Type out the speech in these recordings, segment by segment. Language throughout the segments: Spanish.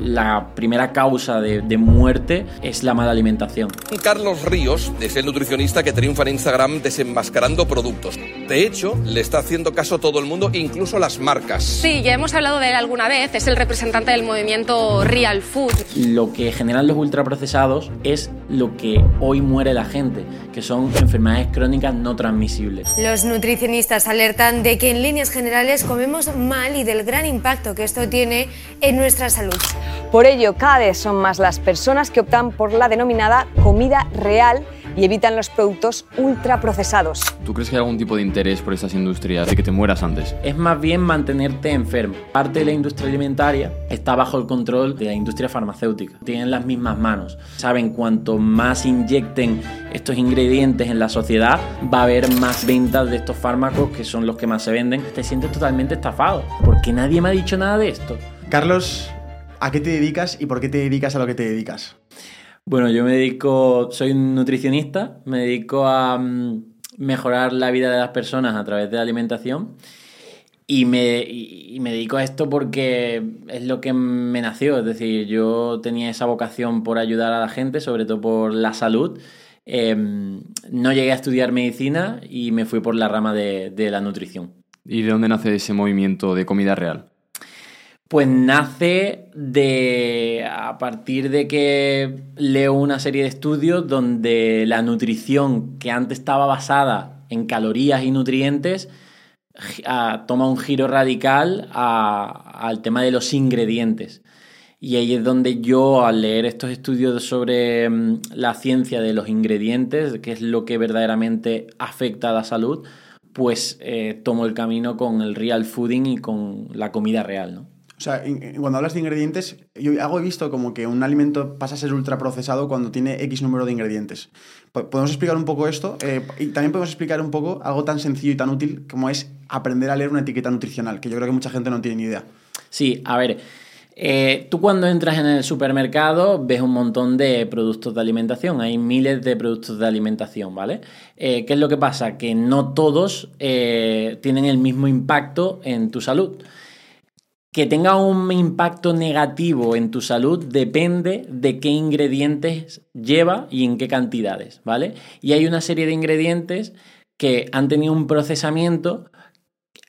La primera causa de, de muerte es la mala alimentación. Carlos Ríos es el nutricionista que triunfa en Instagram desenmascarando productos. De hecho, le está haciendo caso todo el mundo, incluso las marcas. Sí, ya hemos hablado de él alguna vez, es el representante del movimiento Real Food. Lo que generan los ultraprocesados es lo que hoy muere la gente, que son enfermedades crónicas no transmisibles. Los nutricionistas alertan de que en líneas generales comemos mal y del gran impacto que esto tiene en nuestra salud. Por ello, cada vez son más las personas que optan por la denominada comida real y evitan los productos ultraprocesados. ¿Tú crees que hay algún tipo de interés por estas industrias de que te mueras antes? Es más bien mantenerte enfermo. Parte de la industria alimentaria está bajo el control de la industria farmacéutica. Tienen las mismas manos. Saben cuanto más inyecten estos ingredientes en la sociedad, va a haber más ventas de estos fármacos que son los que más se venden. Te sientes totalmente estafado porque nadie me ha dicho nada de esto. Carlos, ¿a qué te dedicas y por qué te dedicas a lo que te dedicas? Bueno, yo me dedico, soy un nutricionista, me dedico a mm, mejorar la vida de las personas a través de la alimentación y me, y- y me dedico a esto porque es lo que me nació, es decir, yo tenía esa vocación por ayudar a la gente, sobre todo por la salud. Eh, no llegué a estudiar medicina y me fui por la rama de, de la nutrición. ¿Y de dónde nace ese movimiento de comida real? Pues nace de a partir de que leo una serie de estudios donde la nutrición que antes estaba basada en calorías y nutrientes toma un giro radical al tema de los ingredientes. Y ahí es donde yo, al leer estos estudios sobre mm, la ciencia de los ingredientes, que es lo que verdaderamente afecta a la salud, pues eh, tomo el camino con el real fooding y con la comida real, ¿no? O sea, en- cuando hablas de ingredientes, yo algo he visto como que un alimento pasa a ser ultraprocesado cuando tiene X número de ingredientes. Po- ¿Podemos explicar un poco esto? Eh, y también podemos explicar un poco algo tan sencillo y tan útil como es aprender a leer una etiqueta nutricional, que yo creo que mucha gente no tiene ni idea. Sí, a ver, eh, tú cuando entras en el supermercado ves un montón de productos de alimentación, hay miles de productos de alimentación, ¿vale? Eh, ¿Qué es lo que pasa? Que no todos eh, tienen el mismo impacto en tu salud. Que tenga un impacto negativo en tu salud depende de qué ingredientes lleva y en qué cantidades, ¿vale? Y hay una serie de ingredientes que han tenido un procesamiento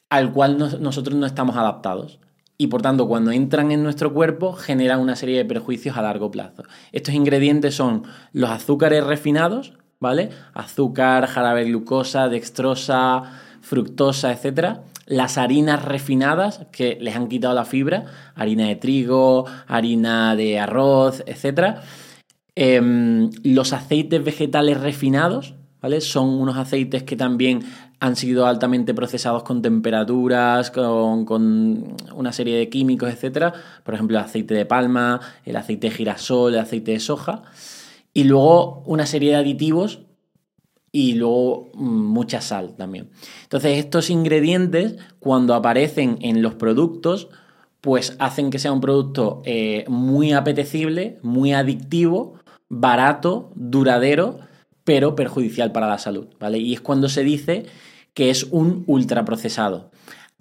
al cual nos- nosotros no estamos adaptados. Y por tanto, cuando entran en nuestro cuerpo, generan una serie de perjuicios a largo plazo. Estos ingredientes son los azúcares refinados, ¿vale? Azúcar, jarabe de glucosa, dextrosa, fructosa, etc. Las harinas refinadas, que les han quitado la fibra, harina de trigo, harina de arroz, etc. Em, los aceites vegetales refinados, ¿vale? Son unos aceites que también han sido altamente procesados con temperaturas, con, con una serie de químicos, etc. Por ejemplo, el aceite de palma, el aceite de girasol, el aceite de soja. Y luego una serie de aditivos y luego mm, mucha sal también. Entonces, estos ingredientes, cuando aparecen en los productos, pues hacen que sea un producto eh, muy apetecible, muy adictivo, barato, duradero, pero perjudicial para la salud, ¿vale? Y es cuando se dice que es un ultraprocesado.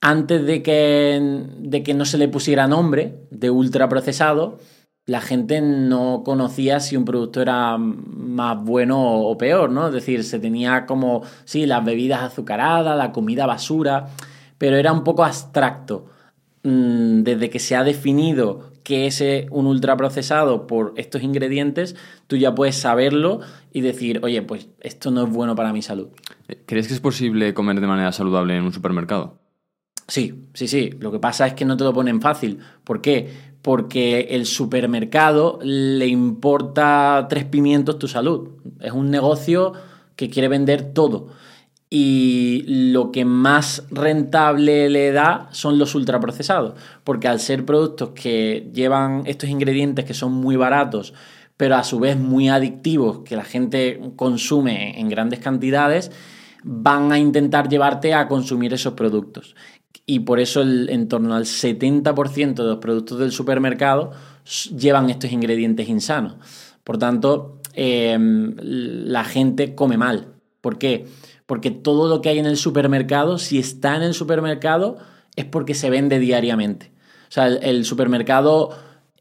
Antes de que, de que no se le pusiera nombre de ultraprocesado, la gente no conocía si un producto era más bueno o peor, ¿no? Es decir, se tenía como, sí, las bebidas azucaradas, la comida basura, pero era un poco abstracto. Mm, Desde que se ha definido qué es eh, un ultraprocesado por estos ingredientes, tú ya puedes saberlo y decir, oye, pues esto no es bueno para mi salud. ¿Crees que es posible comer de manera saludable en un supermercado? Sí, sí, sí. Lo que pasa es que no te lo ponen fácil. ¿Por qué? Porque el supermercado le importa tres pimientos tu salud. Es un negocio que quiere vender todo. Y lo que más rentable le da son los ultraprocesados. Porque al ser productos que llevan estos ingredientes que son muy baratos, pero a su vez muy adictivos, que la gente consume en grandes cantidades, van a intentar llevarte a consumir esos productos y por eso en torno al 70% de los productos del supermercado llevan estos ingredientes insanos. Por tanto, em, la gente come mal. ¿Por qué? Porque todo lo que hay en el supermercado, si está en el supermercado, es porque se vende diariamente. O sea, el supermercado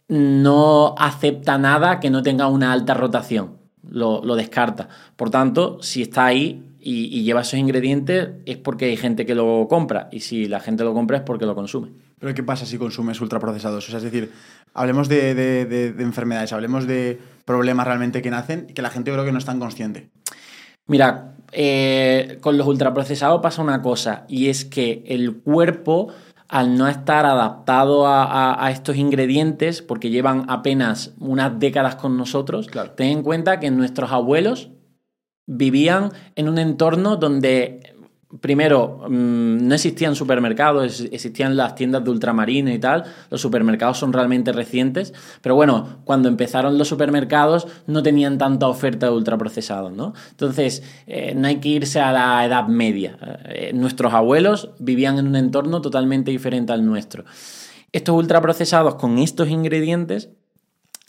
no acepta nada que no tenga una alta rotación. Lo, descarta. Por tanto, si está ahí, y, lleva esos ingredientes es porque hay gente que lo compra y si la gente lo compra es porque lo consume. Pero ¿qué pasa si consumes ultraprocesados? O sea, es decir, hablemos de, enfermedades, hablemos de problemas realmente que nacen y que la gente creo que no es tan consciente. Mira, eh, con los ultraprocesados pasa una cosa y es que el cuerpo al no estar adaptado a, estos ingredientes, porque llevan apenas unas décadas con nosotros, ten en cuenta que nuestros abuelos vivían en un entorno donde, primero, mm, no existían supermercados, existían las tiendas de ultramarino y tal, los supermercados son realmente recientes, pero bueno, cuando empezaron los supermercados no tenían tanta oferta de ultraprocesados, ¿no? Entonces, eh, no hay que irse a la edad media. Eh, nuestros abuelos vivían en un entorno totalmente diferente al nuestro. Estos ultraprocesados con estos ingredientes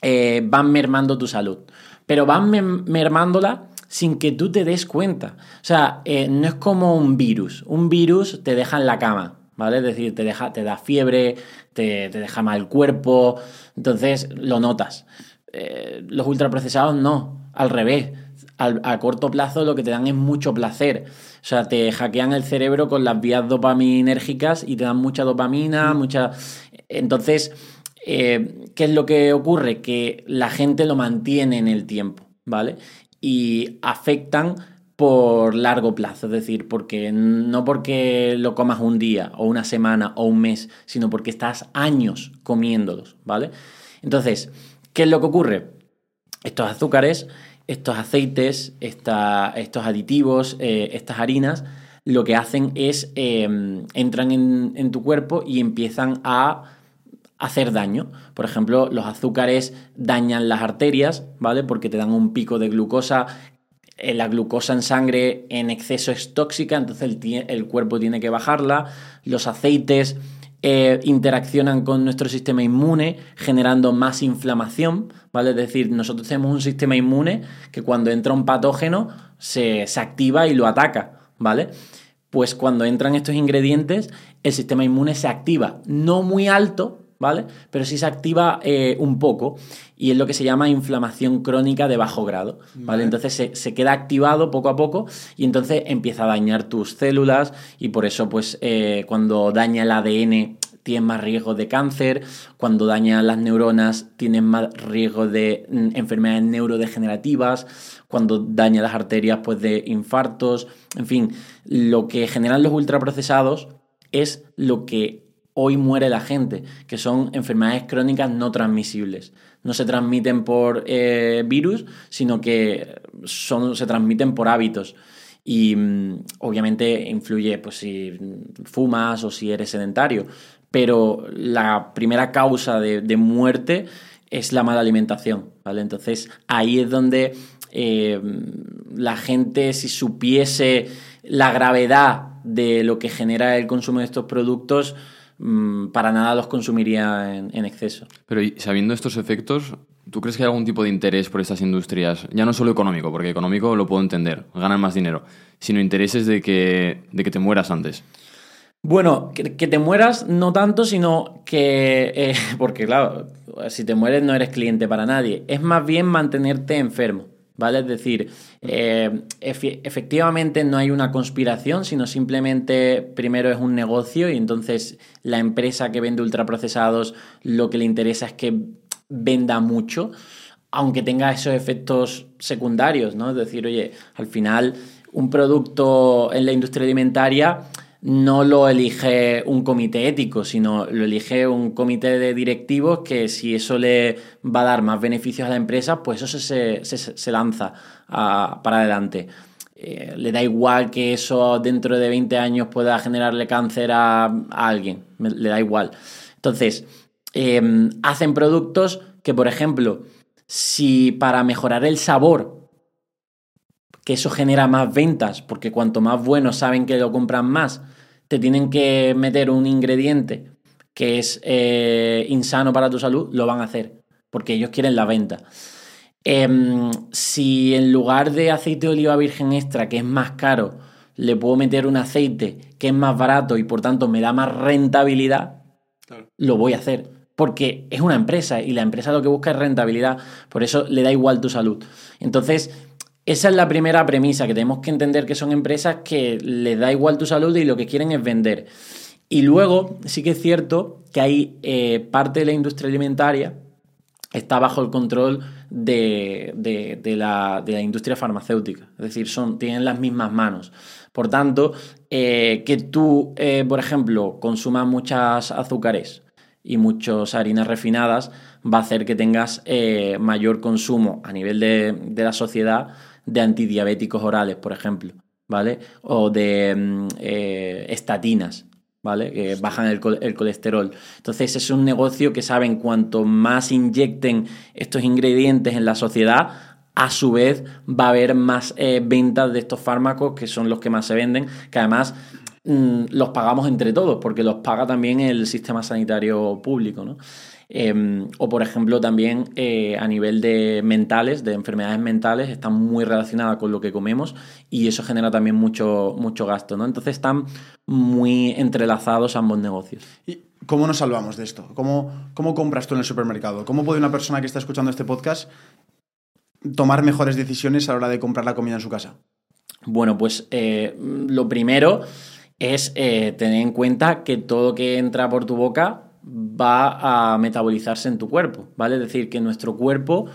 eh, van mermando tu salud, pero van mermándola sin que tú te des cuenta. O sea, eh, no es como un virus. Un virus te deja en la cama, ¿vale? Es decir, te, deja, te da fiebre, te, deja mal el cuerpo, entonces lo notas. Eh, los ultraprocesados no, al revés. a corto plazo lo que te dan es mucho placer. O sea, te hackean el cerebro con las vías dopaminérgicas y te dan mucha dopamina, mucha... Entonces, eh, ¿qué es lo que ocurre? Que la gente lo mantiene en el tiempo, ¿vale? Y afectan por largo plazo, es decir, porque no porque lo comas un día o una semana o un mes, sino porque estás años comiéndolos, ¿vale? Entonces, ¿qué es lo que ocurre? Estos azúcares, estos aceites, estos aditivos, eh, estas harinas, lo que hacen es em, entran en, en tu cuerpo y empiezan a hacer daño. Por ejemplo, los azúcares dañan las arterias, ¿vale? Porque te dan un pico de glucosa. Eh, la glucosa en sangre en exceso es tóxica, entonces el, cuerpo tiene que bajarla. Los aceites eh, interaccionan con nuestro sistema inmune, generando más inflamación, ¿vale? Es decir, nosotros tenemos un sistema inmune que cuando entra un patógeno se, se activa y lo ataca, ¿vale? Pues cuando entran estos ingredientes, el sistema inmune se activa, no muy alto, ¿vale? Pero sí se activa eh, un poco y es lo que se llama inflamación crónica de bajo grado, ¿vale? Entonces se, queda activado poco a poco y entonces empieza a dañar tus células y por eso pues eh, cuando daña el ADN tienes más riesgo de cáncer, cuando daña las neuronas tienes más riesgo de mm, enfermedades neurodegenerativas, cuando daña las arterias pues de infartos, en fin, lo que generan los ultraprocesados es lo que hoy muere la gente, que son enfermedades crónicas no transmisibles. No se transmiten por eh, virus, sino que son, se transmiten por hábitos. Y mm, obviamente influye pues, si fumas o si eres sedentario. Pero la primera causa de, muerte es la mala alimentación. ¿vale? Entonces ahí es donde eh, la gente, si supiese la gravedad de lo que genera el consumo de estos productos, para nada los consumiría en, exceso. Pero sabiendo estos efectos, ¿tú crees que hay algún tipo de interés por estas industrias? Ya no solo económico, porque económico lo puedo entender, ganan más dinero, sino intereses de que, de que te mueras antes. Bueno, que, te mueras no tanto, sino que, eh, porque claro, si te mueres no eres cliente para nadie, es más bien mantenerte enfermo, ¿vale? Es decir, eh, efe- efectivamente no hay una conspiración, sino simplemente primero es un negocio y entonces la empresa que vende ultraprocesados lo que le interesa es que venda mucho, aunque tenga esos efectos secundarios, ¿no? Es decir, oye, al final un producto en la industria alimentaria no lo elige un comité ético, sino lo elige un comité de directivos que si eso le va a dar más beneficios a la empresa, pues eso se, se- se lanza a- para adelante. Eh, le da igual que eso dentro de 20 años pueda generarle cáncer a, alguien, le da igual. Entonces, eh, hacen productos que, por ejemplo, si para mejorar el sabor que eso genera más ventas, porque cuanto más bueno saben que lo compran más, te tienen que meter un ingrediente que es eh, insano para tu salud, lo van a hacer, porque ellos quieren la venta. Em, si en lugar de aceite de oliva virgen extra, que es más caro, le puedo meter un aceite que es más barato y por tanto me da más rentabilidad, lo voy a hacer. Porque es una empresa y la empresa lo que busca es rentabilidad. Por eso le da igual tu salud. Entonces, esa es la primera premisa, que tenemos que entender que son empresas que les da igual tu salud y lo que quieren es vender. Y luego, sí que es cierto que hay eh, parte de la industria alimentaria está bajo el control de, de- la, de la industria farmacéutica. Es decir, son, tienen las mismas manos. Por tanto, eh, que tú, eh, por ejemplo, consumas muchas azúcares y muchas harinas refinadas, va a hacer que tengas mayor consumo a nivel de la sociedad de antidiabéticos orales, por ejemplo, ¿vale? O de mm, eh, estatinas, ¿vale? Que bajan el, col- el colesterol. Entonces es un negocio que saben cuanto más inyecten estos ingredientes en la sociedad, a su vez va a haber más eh, ventas de estos fármacos que son los que más se venden, que además mm, los pagamos entre todos, porque los paga también el sistema sanitario público, ¿no? Eh, o por ejemplo también eh, a nivel de mentales, de enfermedades mentales, están muy relacionadas con lo que comemos y eso genera también mucho, mucho gasto, ¿no? Entonces están muy entrelazados ambos negocios. ¿Y cómo nos salvamos de esto? ¿Cómo, ¿Cómo compras tú en el supermercado? ¿Cómo puede una persona que está escuchando este podcast tomar mejores decisiones a la hora de comprar la comida en su casa? Bueno, pues eh, lo primero es eh, tener en cuenta que todo que entra por tu boca va a metabolizarse en tu cuerpo, ¿vale? Es decir, que nuestro cuerpo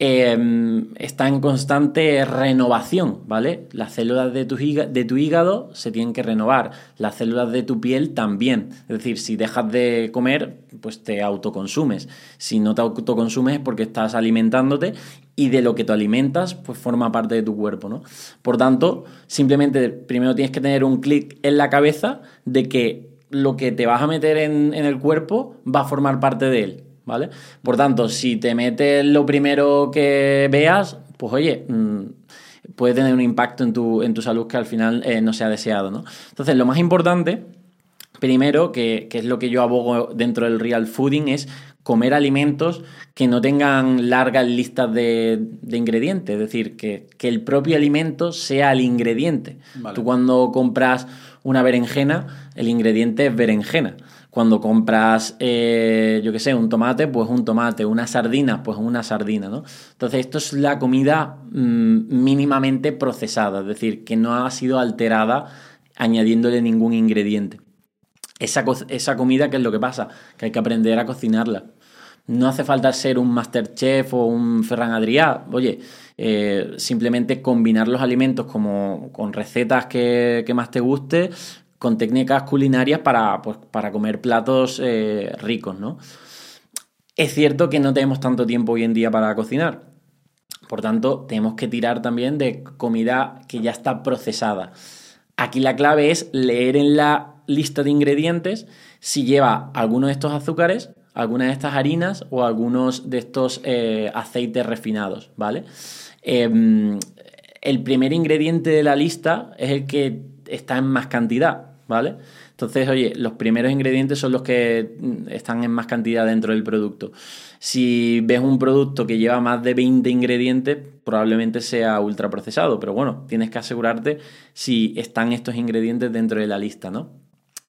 eh, está en constante renovación, ¿vale? Las células de tu, híga- de tu hígado se tienen que renovar, las células de tu piel también. Es decir, si dejas de comer, pues te autoconsumes. Si no te autoconsumes es porque estás alimentándote y de lo que te alimentas, pues forma parte de tu cuerpo, ¿no? Por tanto, simplemente primero tienes que tener un clic en la cabeza de que lo que te vas a meter en, en el cuerpo va a formar parte de él, ¿vale? Por tanto, si te metes lo primero que veas, pues oye, mm, puede tener un impacto en tu, en tu salud que al final eh, no sea deseado, ¿no? Entonces, lo más importante, primero, que, que es lo que yo abogo dentro del real fooding, es comer alimentos que no tengan largas listas de, de ingredientes, es decir, que, que el propio alimento sea el ingrediente. Vale. Tú cuando compras una berenjena, el ingrediente es berenjena. Cuando compras, eh, yo qué sé, un tomate, pues un tomate, una sardina, pues una sardina, ¿no? Entonces, esto es la comida mm, mínimamente procesada, es decir, que no ha sido alterada añadiéndole ningún ingrediente. Esa, esa comida, ¿qué es lo que pasa? Que hay que aprender a cocinarla. No hace falta ser un Masterchef o un Ferran Adrià. Oye, eh, simplemente combinar los alimentos como con recetas que, que más te guste, con técnicas culinarias para, pues, para comer platos eh, ricos, ¿no? Es cierto que no tenemos tanto tiempo hoy en día para cocinar. Por tanto, tenemos que tirar también de comida que ya está procesada. Aquí la clave es leer en la lista de ingredientes si lleva alguno de estos azúcares, alguna de estas harinas o algunos de estos eh, aceites refinados, ¿vale? Em, el primer ingrediente de la lista es el que está en más cantidad, ¿vale? Entonces, oye, los primeros ingredientes son los que están en más cantidad dentro del producto. Si ves un producto que lleva más de 20 ingredientes, probablemente sea ultraprocesado, pero bueno, tienes que asegurarte si están estos ingredientes dentro de la lista, ¿no?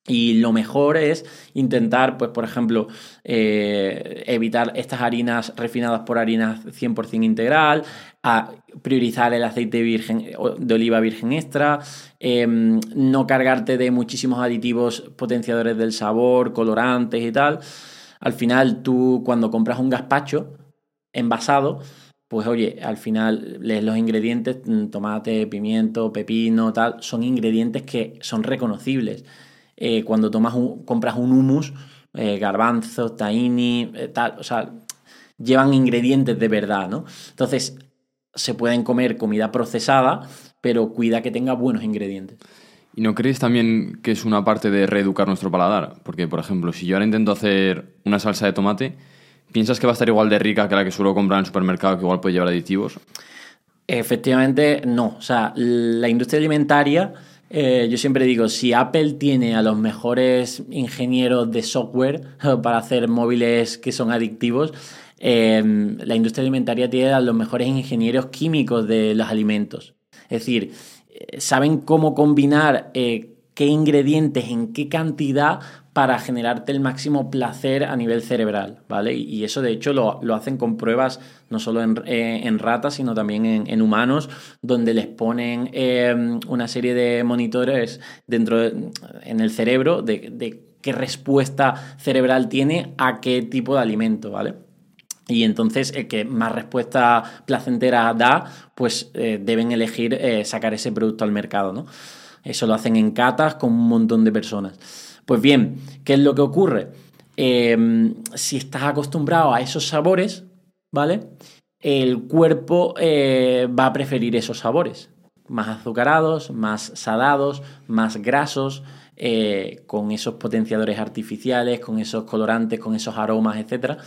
Y lo mejor es intentar, pues, por ejemplo, eh, evitar estas harinas refinadas por harinas 100% integral, a priorizar el aceite virgen, de oliva virgen extra, em, no cargarte de muchísimos aditivos potenciadores del sabor, colorantes y tal. Al final, tú cuando compras un gazpacho envasado, pues oye, al final lees los ingredientes, mm, tomate, pimiento, pepino, tal, son ingredientes que son reconocibles. Eh, cuando tomas compras un hummus, eh, garbanzos, tahini, eh, tal, o sea, llevan ingredientes de verdad, ¿no? Entonces, se pueden comer comida procesada, pero cuida que tenga buenos ingredientes. ¿Y no crees también que es una parte de reeducar nuestro paladar? Porque, por ejemplo, si yo ahora intento hacer una salsa de tomate, ¿piensas que va a estar igual de rica que la que suelo comprar en el supermercado, que igual puede llevar aditivos? Efectivamente, no. O sea, la industria alimentaria, eh, yo siempre digo, si Apple tiene a los mejores ingenieros de software para hacer móviles que son adictivos, eh, la industria alimentaria tiene a los mejores ingenieros químicos de los alimentos. Es decir, eh, saben cómo combinar eh, qué ingredientes, en qué cantidad para generarte el máximo placer a nivel cerebral, ¿vale? Y eso de hecho lo, hacen con pruebas no solo en, ratas, sino también en, humanos, donde les ponen una serie de monitores dentro en el cerebro de, de qué respuesta cerebral tiene a qué tipo de alimento, ¿vale? Y entonces el que más respuesta placentera da, pues eh, deben elegir eh, sacar ese producto al mercado, ¿no? Eso lo hacen en catas con un montón de personas. Pues bien, ¿qué es lo que ocurre? Em, si estás acostumbrado a esos sabores, ¿vale? El cuerpo eh, va a preferir esos sabores. Más azucarados, más salados, más grasos, con esos potenciadores artificiales, con esos colorantes, con esos aromas, etcétera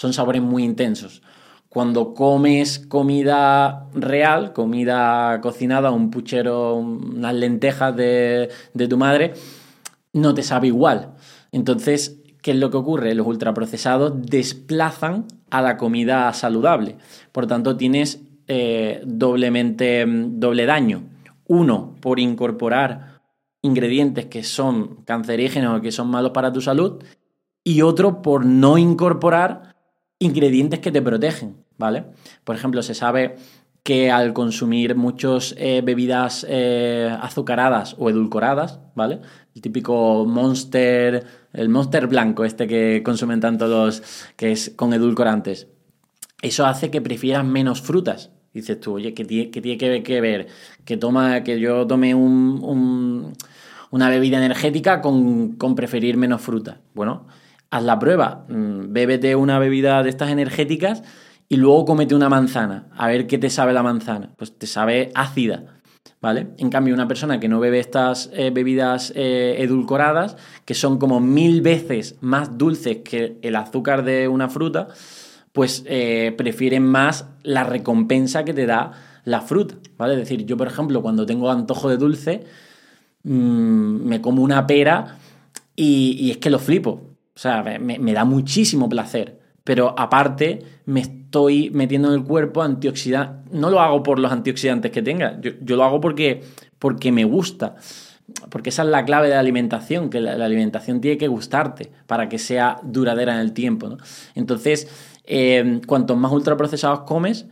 son sabores muy intensos. Cuando comes comida real, comida cocinada, un puchero, unas lentejas de, tu madre, no te sabe igual. Entonces, ¿qué es lo que ocurre? Los ultraprocesados desplazan a la comida saludable. Por tanto, tienes eh, doblemente doble daño. Uno, por incorporar ingredientes que son cancerígenos o que son malos para tu salud. Y otro, por no incorporar ingredientes que te protegen, ¿vale? Por ejemplo, se sabe que al consumir muchas eh, bebidas eh, azucaradas o edulcoradas, ¿vale? El típico monster, el monster blanco, este que consumen tanto los, que es con edulcorantes, eso hace que prefieras menos frutas. Dices tú, oye, ¿qué tiene, tiene que, ver? Que, toma, que yo tome un, una bebida energética con, con preferir menos fruta. Bueno, haz la prueba, mm, bébete una bebida de estas energéticas y luego comete una manzana, a ver qué te sabe la manzana. Pues te sabe ácida, ¿vale? En cambio, una persona que no bebe estas eh, bebidas eh, edulcoradas, que son como mil veces más dulces que el azúcar de una fruta, pues eh, prefieren más la recompensa que te da la fruta, ¿vale? Es decir, yo, por ejemplo, cuando tengo antojo de dulce, mm, me como una pera y es que lo flipo. O sea, me, da muchísimo placer. Pero aparte, me estoy metiendo en el cuerpo antioxidantes. No lo hago por los antioxidantes que tenga. Yo, lo hago porque, porque me gusta. Porque esa es la clave de la alimentación, que la, alimentación tiene que gustarte para que sea duradera en el tiempo. Entonces, eh, cuantos más ultraprocesados comes,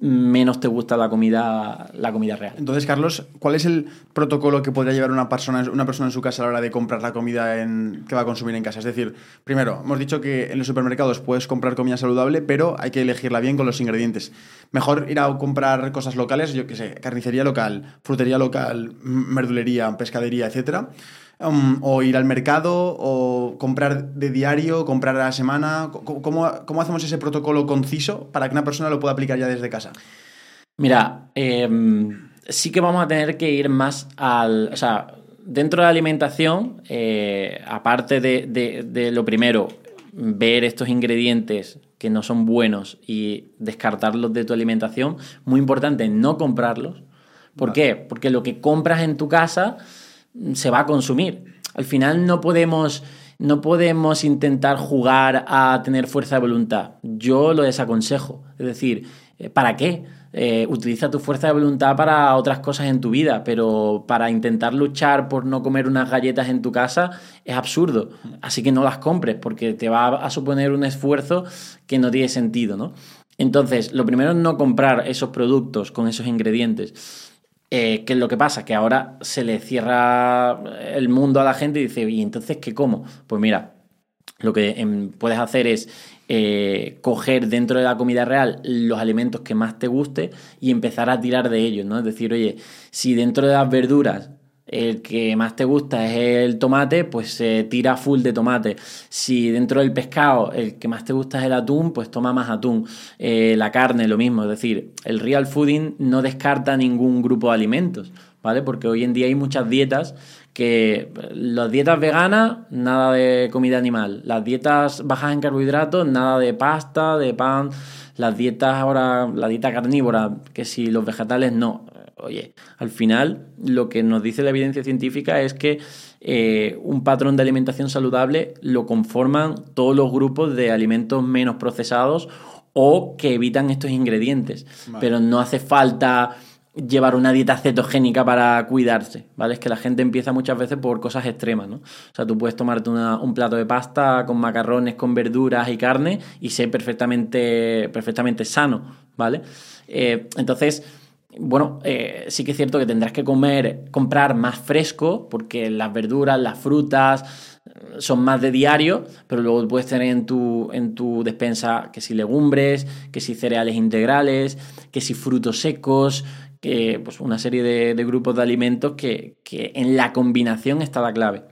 menos te gusta la comida, la comida real. Entonces, Carlos, ¿cuál es el protocolo que podría llevar una persona, una persona en su casa a la hora de comprar la comida en, que va a consumir en casa? Es decir, primero, hemos dicho que en los supermercados puedes comprar comida saludable, pero hay que elegirla bien con los ingredientes. Mejor ir a comprar cosas locales, yo qué sé, carnicería local, frutería local, verdulería, pescadería, etcétera Um, o ir al mercado, o comprar de diario, comprar a la semana? ¿Cómo, hacemos ese protocolo conciso para que una persona lo pueda aplicar ya desde casa? Mira, em, sí que vamos a tener que ir más al... O sea, dentro de la alimentación, eh, aparte de, lo primero, ver estos ingredientes que no son buenos y descartarlos de tu alimentación, muy importante no comprarlos. ¿Por qué? Porque lo que compras en tu casa se va a consumir. Al final no podemos, no podemos intentar jugar a tener fuerza de voluntad. Yo lo desaconsejo. Es decir, eh, ¿para qué? Eh, utiliza tu fuerza de voluntad para otras cosas en tu vida, pero para intentar luchar por no comer unas galletas en tu casa es absurdo. Así que no las compres porque te va a suponer un esfuerzo que no tiene sentido, ¿no? Entonces, lo primero es no comprar esos productos con esos ingredientes. Eh, ¿Qué es lo que pasa? Que ahora se le cierra el mundo a la gente y dice, ¿y entonces qué como? Pues mira, lo que em, puedes hacer es eh, coger dentro de la comida real los alimentos que más te guste y empezar a tirar de ellos, ¿no? Es decir, oye, si dentro de las verduras el que más te gusta es el tomate, pues se tira full de tomate. Si dentro del pescado el que más te gusta es el atún, pues toma más atún. Eh, la carne, lo mismo. Es decir, el real fooding no descarta ningún grupo de alimentos, ¿vale? Porque hoy en día hay muchas dietas que las dietas veganas, nada de comida animal. Las dietas bajas en carbohidratos, nada de pasta, de pan. Las dietas ahora, la dieta carnívora, que si los vegetales no oye, al final lo que nos dice la evidencia científica es que eh, un patrón de alimentación saludable lo conforman todos los grupos de alimentos menos procesados o que evitan estos ingredientes. Pero no hace falta llevar una dieta cetogénica para cuidarse, ¿vale? Es que la gente empieza muchas veces por cosas extremas, ¿no? O sea, tú puedes tomarte un plato de pasta con macarrones, con verduras y carne y ser perfectamente, perfectamente sano, ¿vale? Eh, entonces, bueno, eh, sí que es cierto que tendrás que comer, comprar más fresco, porque las verduras, las frutas eh, son más de diario, pero luego puedes tener en tu, en tu despensa que si legumbres, que si cereales integrales, que si frutos secos, que pues una serie de, grupos de alimentos que, que, en la combinación está la clave.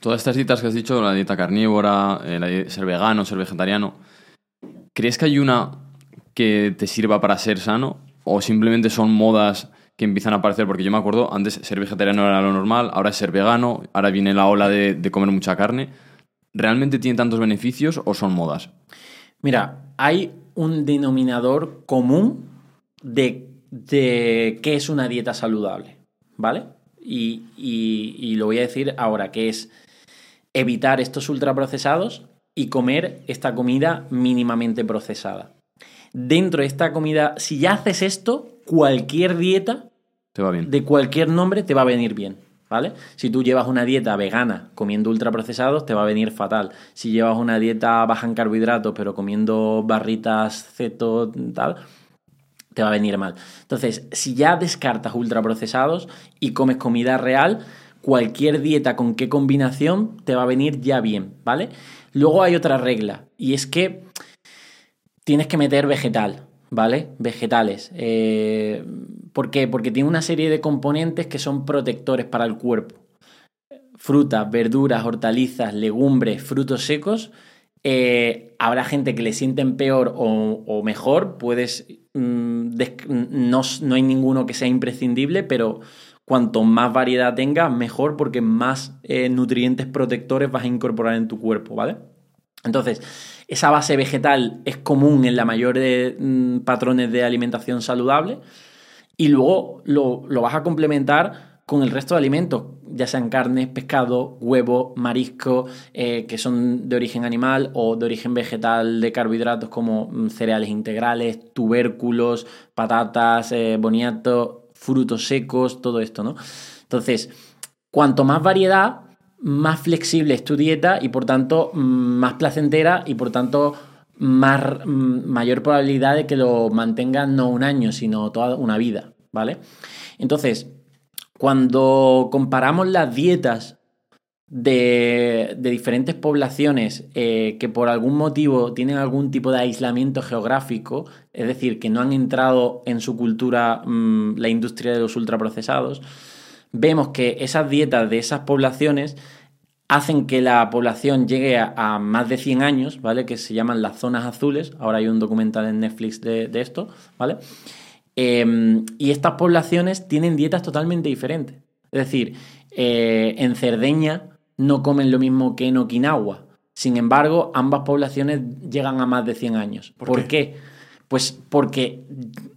Todas estas dietas que has dicho, la dieta carnívora, eh, ser vegano, ser vegetariano, ¿crees que hay una que te sirva para ser sano o simplemente son modas que empiezan a aparecer, porque yo me acuerdo, antes ser vegetariano era lo normal, ahora es ser vegano, ahora viene la ola de, comer mucha carne. ¿Realmente tiene tantos beneficios o son modas? Mira, hay un denominador común de, qué es una dieta saludable, ¿vale? Y, y, lo voy a decir ahora, que es evitar estos ultraprocesados y comer esta comida mínimamente procesada dentro de esta comida, si ya haces esto, cualquier dieta te va bien. de cualquier nombre te va a venir bien. ¿Vale? Si tú llevas una dieta vegana comiendo ultraprocesados, te va a venir fatal. Si llevas una dieta baja en carbohidratos, pero comiendo barritas, ceto, tal, te va a venir mal. Entonces, si ya descartas ultraprocesados y comes comida real, cualquier dieta con qué combinación te va a venir ya bien, ¿vale? Luego hay otra regla, y es que tienes que meter vegetal, ¿vale? Vegetales. Eh, ¿Por qué? Porque tiene una serie de componentes que son protectores para el cuerpo. Frutas, verduras, hortalizas, legumbres, frutos secos. Eh, habrá gente que le sienten peor o, mejor. Puedes. Mm, no, no hay ninguno que sea imprescindible, pero cuanto más variedad tengas, mejor porque más eh, nutrientes protectores vas a incorporar en tu cuerpo, ¿vale? Entonces, esa base vegetal es común en la mayoría de mm, patrones de alimentación saludable y luego lo, vas a complementar con el resto de alimentos, ya sean carnes, pescado, huevo, marisco, eh, que son de origen animal o de origen vegetal de carbohidratos como mm, cereales integrales, tubérculos, patatas, eh, boniato, frutos secos, todo esto, ¿no? Entonces, cuanto más variedad, más flexible es tu dieta y por tanto más placentera y por tanto más, mayor probabilidad de que lo mantengas no un año, sino toda una vida, ¿vale? Entonces, cuando comparamos las dietas de, diferentes poblaciones eh, que por algún motivo tienen algún tipo de aislamiento geográfico, es decir, que no han entrado en su cultura mm, la industria de los ultraprocesados, vemos que esas dietas de esas poblaciones hacen que la población llegue a, más de 100 años, ¿vale? Que se llaman las zonas azules. Ahora hay un documental en Netflix de, esto, ¿vale? Em, y estas poblaciones tienen dietas totalmente diferentes. Es decir, eh, en Cerdeña no comen lo mismo que en Okinawa. Sin embargo, ambas poblaciones llegan a más de 100 años. ¿Por, qué? Pues porque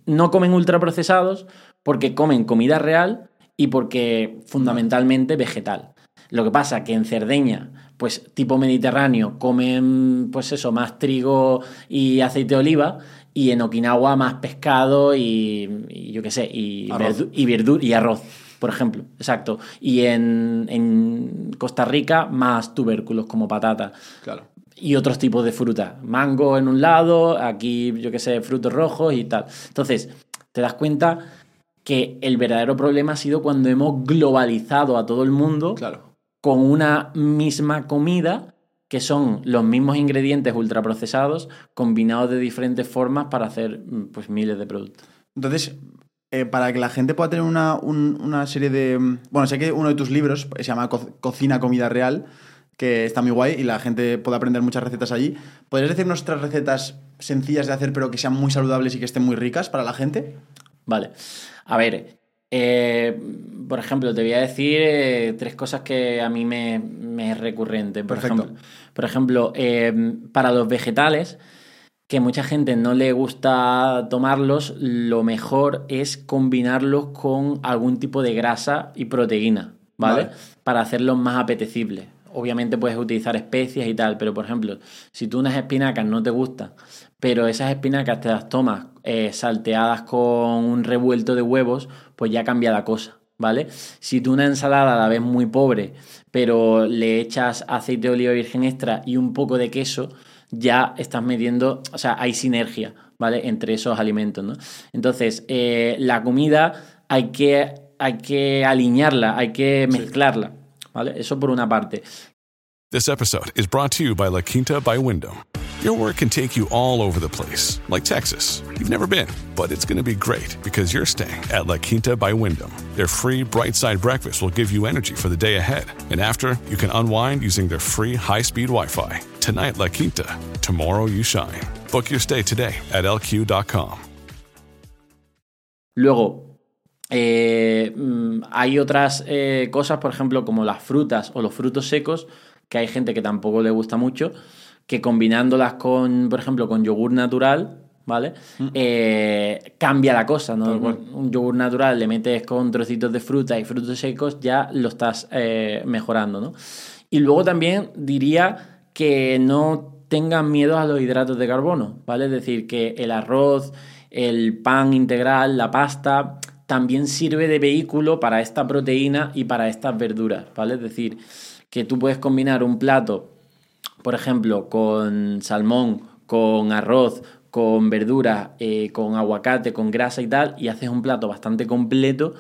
no comen ultraprocesados, porque comen comida real y porque fundamentalmente vegetal. Lo que pasa que en Cerdeña, pues tipo mediterráneo, comen pues eso, más trigo y aceite de oliva y en Okinawa más pescado y, y yo qué sé, y, verdu- y verdura y arroz, por ejemplo, exacto. Y en, en Costa Rica más tubérculos como patata Claro. y otros tipos de fruta. Mango en un lado, aquí yo qué sé, frutos rojos y tal. Entonces, te das cuenta que el verdadero problema ha sido cuando hemos globalizado a todo el mundo Claro. con una misma comida que son los mismos ingredientes ultraprocesados combinados de diferentes formas para hacer mm, pues miles de productos. Entonces, eh, para que la gente pueda tener una, un- una serie de... mm, Bueno, sé que uno de tus libros se llama Co- Cocina Comida Real, que está muy guay y la gente puede aprender muchas recetas allí. ¿Podrías decirnos tres recetas sencillas de hacer pero que sean muy saludables y que estén muy ricas para la gente? Vale. A ver, eh, por ejemplo, te voy a decir eh, tres cosas que a mí me, me es recurrente. Por Perfecto. ejemplo, por ejemplo eh, para los vegetales, que mucha gente no le gusta tomarlos, lo mejor es combinarlos con algún tipo de grasa y proteína, ¿vale? Vale. Para hacerlos más apetecibles. Obviamente puedes utilizar especias y tal, pero por ejemplo, si tú unas espinacas no te gustan, pero esas espinacas te las tomas eh, salteadas con un revuelto de huevos, pues ya cambia la cosa, ¿vale? Si tú una ensalada la ves muy pobre, pero le echas aceite de oliva virgen extra y un poco de queso, ya estás metiendo, o sea, hay sinergia, ¿vale? Entre esos alimentos, ¿no? Entonces, eh, la comida hay que, hay que alinearla, hay que mezclarla, ¿vale? Eso por una parte. This episode is brought to you by La Quinta by. Your work can take you all over the place, like Texas. You've never been, but it's going to be great because you're staying at La Quinta by Wyndham. Their free bright side breakfast will give you energy for the day ahead. And after, you can unwind using their free high speed Wi Fi. Tonight, La Quinta. Tomorrow, you shine. Book your stay today at lq.com. Luego, eh, mm, hay otras eh, cosas, por ejemplo, como las frutas o los frutos secos, que hay gente que tampoco le gusta mucho, que combinándolas con, por ejemplo, con yogur natural, ¿vale? Eh, cambia la cosa, ¿no? Un yogur natural le metes con trocitos de fruta y frutos secos, ya lo estás eh, mejorando, ¿no? Y luego también diría que no tengan miedo a los hidratos de carbono, ¿vale? Es decir, que el arroz, el pan integral, la pasta, también sirve de vehículo para esta proteína y para estas verduras, ¿vale? Es decir, que tú puedes combinar un plato, por ejemplo, con salmón, con arroz, con verduras, eh, con aguacate, con grasa y tal, y haces un plato bastante completo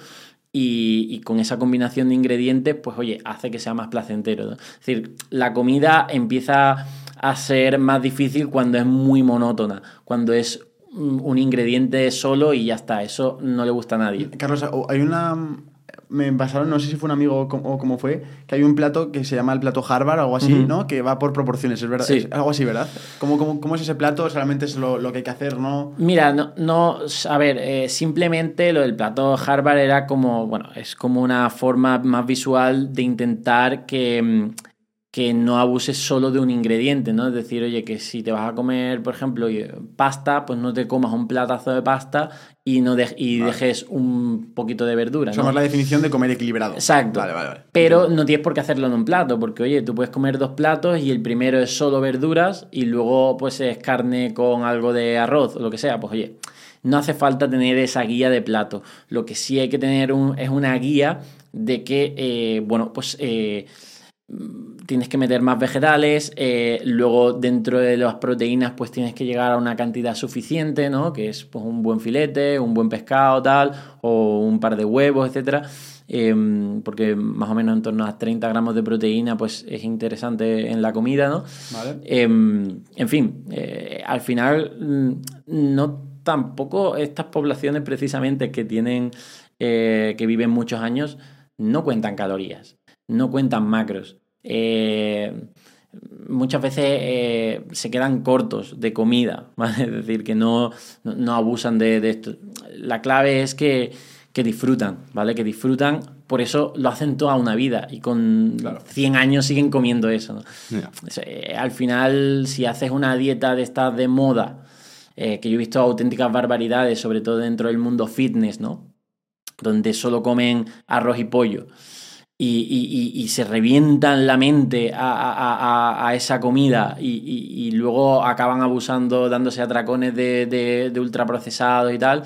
y, con esa combinación de ingredientes, pues oye, hace que sea más placentero. Es decir, la comida empieza a ser más difícil cuando es muy monótona, cuando es un ingrediente solo y ya está, eso no le gusta a nadie. Carlos, hay una... Me pasaron, no sé si fue un amigo o cómo, o cómo fue, que hay un plato que se llama el plato Harvard o algo así. ¿no? Que va por proporciones, es verdad. Sí. Es algo así, ¿verdad? ¿Cómo, cómo, cómo es ese plato? ¿Solamente es lo, lo que hay que hacer, no? Mira, no, no a ver, eh, simplemente lo del plato Harvard era como, bueno, es como una forma más visual de intentar que, mm, que no abuses solo de un ingrediente, ¿no? Es decir, oye, que si te vas a comer, por ejemplo, pasta, pues no te comas un platazo de pasta y, no y Vale. dejes un poquito de verdura, Eso ¿no? la definición de comer equilibrado. Exacto. Vale, vale, vale. Pero no tienes por qué hacerlo en un plato, porque oye, tú puedes comer dos platos y el primero es solo verduras y luego pues es carne con algo de arroz o lo que sea. Pues oye, no hace falta tener esa guía de plato. Lo que sí hay que tener un- es una guía de que, eh, bueno, pues eh, tienes que meter más vegetales, eh, luego dentro de las proteínas pues tienes que llegar a una cantidad suficiente, ¿no? Que es pues un buen filete, un buen pescado, tal, o un par de huevos, etcétera. Em, porque más o menos en torno a 30 gramos de proteína pues es interesante en la comida, ¿no? Vale. Em, en fin, eh, al final mm, no tampoco estas poblaciones precisamente que tienen, eh, que viven muchos años, no cuentan calorías, no cuentan macros. Eh, muchas veces eh, se quedan cortos de comida, ¿vale? Es decir, que no, no, no abusan de, de esto. La clave es que, que disfrutan, ¿vale? Que disfrutan, por eso lo hacen toda una vida y con 100 años siguen comiendo eso, eh, al final, si haces una dieta de estas de moda, eh, que yo he visto auténticas barbaridades, sobre todo dentro del mundo fitness, ¿no? Donde solo comen arroz y pollo. Y, y- y- se revientan la mente a, a- a- esa comida y, y- luego acaban abusando, dándose atracones de, de, de ultraprocesados y tal,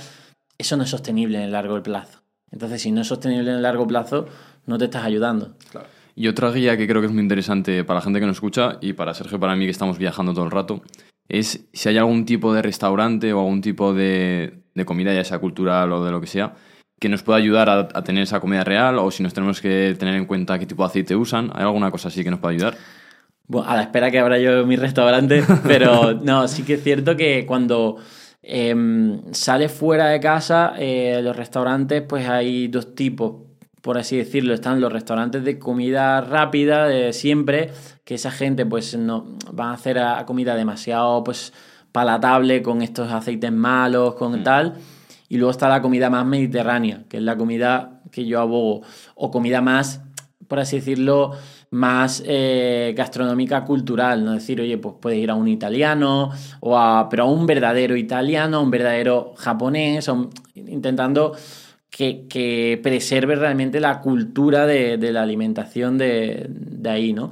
eso no es sostenible en el largo plazo. Entonces, si no es sostenible en el largo plazo, no te estás ayudando. Y otra guía que creo que es muy interesante para la gente que nos escucha y para Sergio para mí que estamos viajando todo el rato es si hay algún tipo de restaurante o algún tipo de, de comida, ya sea cultural o de lo que sea, que nos pueda ayudar a, a tener esa comida real o si nos tenemos que tener en cuenta qué tipo de aceite usan. ¿Hay alguna cosa así que nos pueda ayudar? Bueno, a la espera que abra yo mi restaurante, pero no, sí que es cierto que cuando em, sales fuera de casa, eh, los restaurantes, pues hay dos tipos, por así decirlo. Están los restaurantes de comida rápida de siempre, que esa gente pues no van a hacer a- comida demasiado pues palatable con estos aceites malos, con tal. Y luego está la comida más mediterránea, que es la comida que yo abogo, o comida más, por así decirlo, más eh, gastronómica cultural, ¿no? Es decir, oye, pues puedes ir a un italiano, o a, pero a un verdadero italiano, a un verdadero japonés, intentando que, que preserve realmente la cultura de, de la alimentación de, de ahí, ¿no?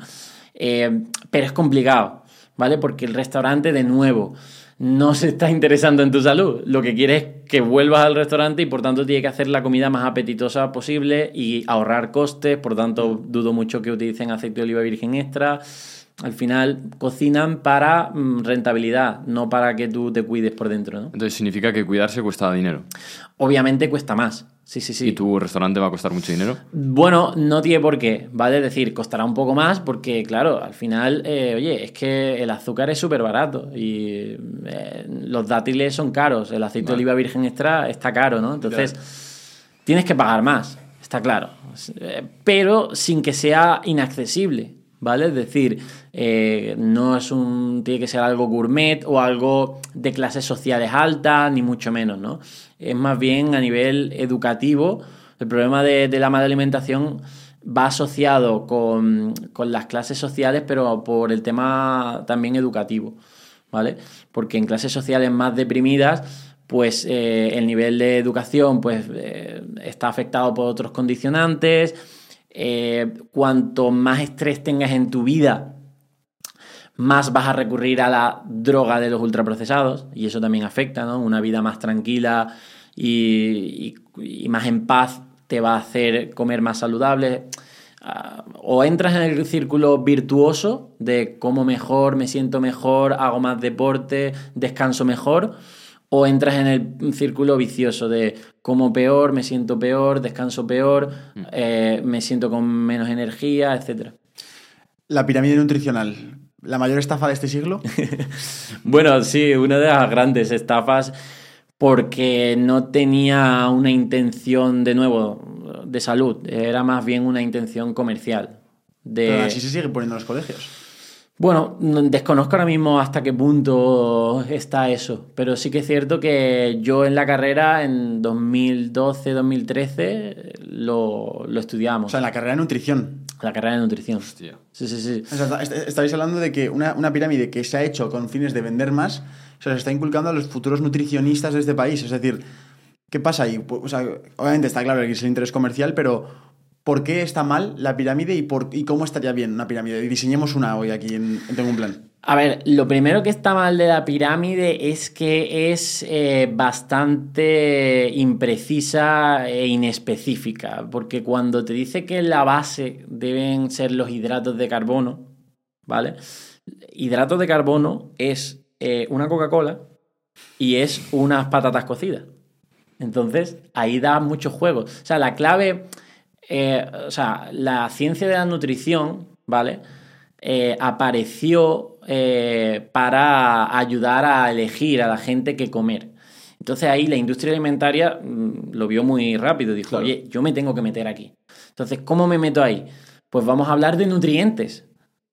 Eh, pero es complicado, ¿vale? Porque el restaurante, de nuevo, no se está interesando en tu salud. Lo que quiere es que vuelvas al restaurante y por tanto tiene que hacer la comida más apetitosa posible y ahorrar costes. Por tanto, dudo mucho que utilicen aceite de oliva virgen extra. Al final, cocinan para mm, rentabilidad, no para que tú te cuides por dentro, ¿no? Entonces significa que cuidarse cuesta dinero. Obviamente cuesta más. Sí, sí, sí. ¿Y tu restaurante va a costar mucho dinero? Bueno, no tiene por qué, ¿vale? Es decir, costará un poco más porque, claro, al final, eh, oye, es que el azúcar es súper barato y eh, los dátiles son caros, el aceite de oliva virgen extra está caro, ¿no? Entonces, tienes que pagar más, está claro, Eh, pero sin que sea inaccesible, ¿vale? Es decir, eh, no es un. tiene que ser algo gourmet o algo de clases sociales altas, ni mucho menos, ¿no? Es más bien a nivel educativo. El problema de, de la mala alimentación va asociado con, con las clases sociales, pero por el tema también educativo, ¿vale? Porque en clases sociales más deprimidas, pues eh, el nivel de educación pues, eh, está afectado por otros condicionantes. Eh, cuanto más estrés tengas en tu vida, más vas a recurrir a la droga de los ultraprocesados y eso también afecta, ¿no? Una vida más tranquila y, más en paz te va a hacer comer más saludable. Ah, o entras en el círculo virtuoso de como mejor, me siento mejor, hago más deporte, descanso mejor, o entras en el círculo vicioso de como peor, me siento peor, descanso peor, eh, me siento con menos energía, etcétera. La pirámide nutricional. ¿La mayor estafa de este siglo? Bueno, sí, una de las grandes estafas porque no tenía una intención, de nuevo, de salud, era más bien una intención comercial. De... Pero así se sigue poniendo en los colegios. Bueno, no- desconozco ahora mismo hasta qué punto está eso, pero sí que es cierto que yo en la carrera, en 2012, 2013, lo, lo estudiamos. O sea, en la carrera de nutrición. La carrera de nutrición. Sí, sí, sí. O sea, est- estáis hablando de que una, una pirámide que se ha hecho con fines de vender más, se está inculcando a los futuros nutricionistas de este país. Es decir, ¿qué pasa ahí? Pu- O sea, obviamente está claro que es el interés comercial, pero ¿por qué está mal la pirámide y, por, y cómo estaría bien una pirámide? Y diseñemos una hoy aquí en, en Tengo un Plan. A ver, lo primero que está mal de la pirámide es que es eh, bastante imprecisa e inespecífica, porque cuando te dice que la base deben ser los hidratos de carbono, ¿vale? Hidratos de carbono es eh, una Coca-Cola y es unas patatas cocidas. Entonces, ahí da mucho juego. O sea, la clave, eh, o sea, la ciencia de la nutrición, ¿vale? Eh, apareció eh, para ayudar a elegir a la gente qué comer. Entonces ahí la industria alimentaria mm, lo vio muy rápido. Dijo, oye, yo me tengo que meter aquí. Entonces, ¿cómo me meto ahí? Pues vamos a hablar de nutrientes.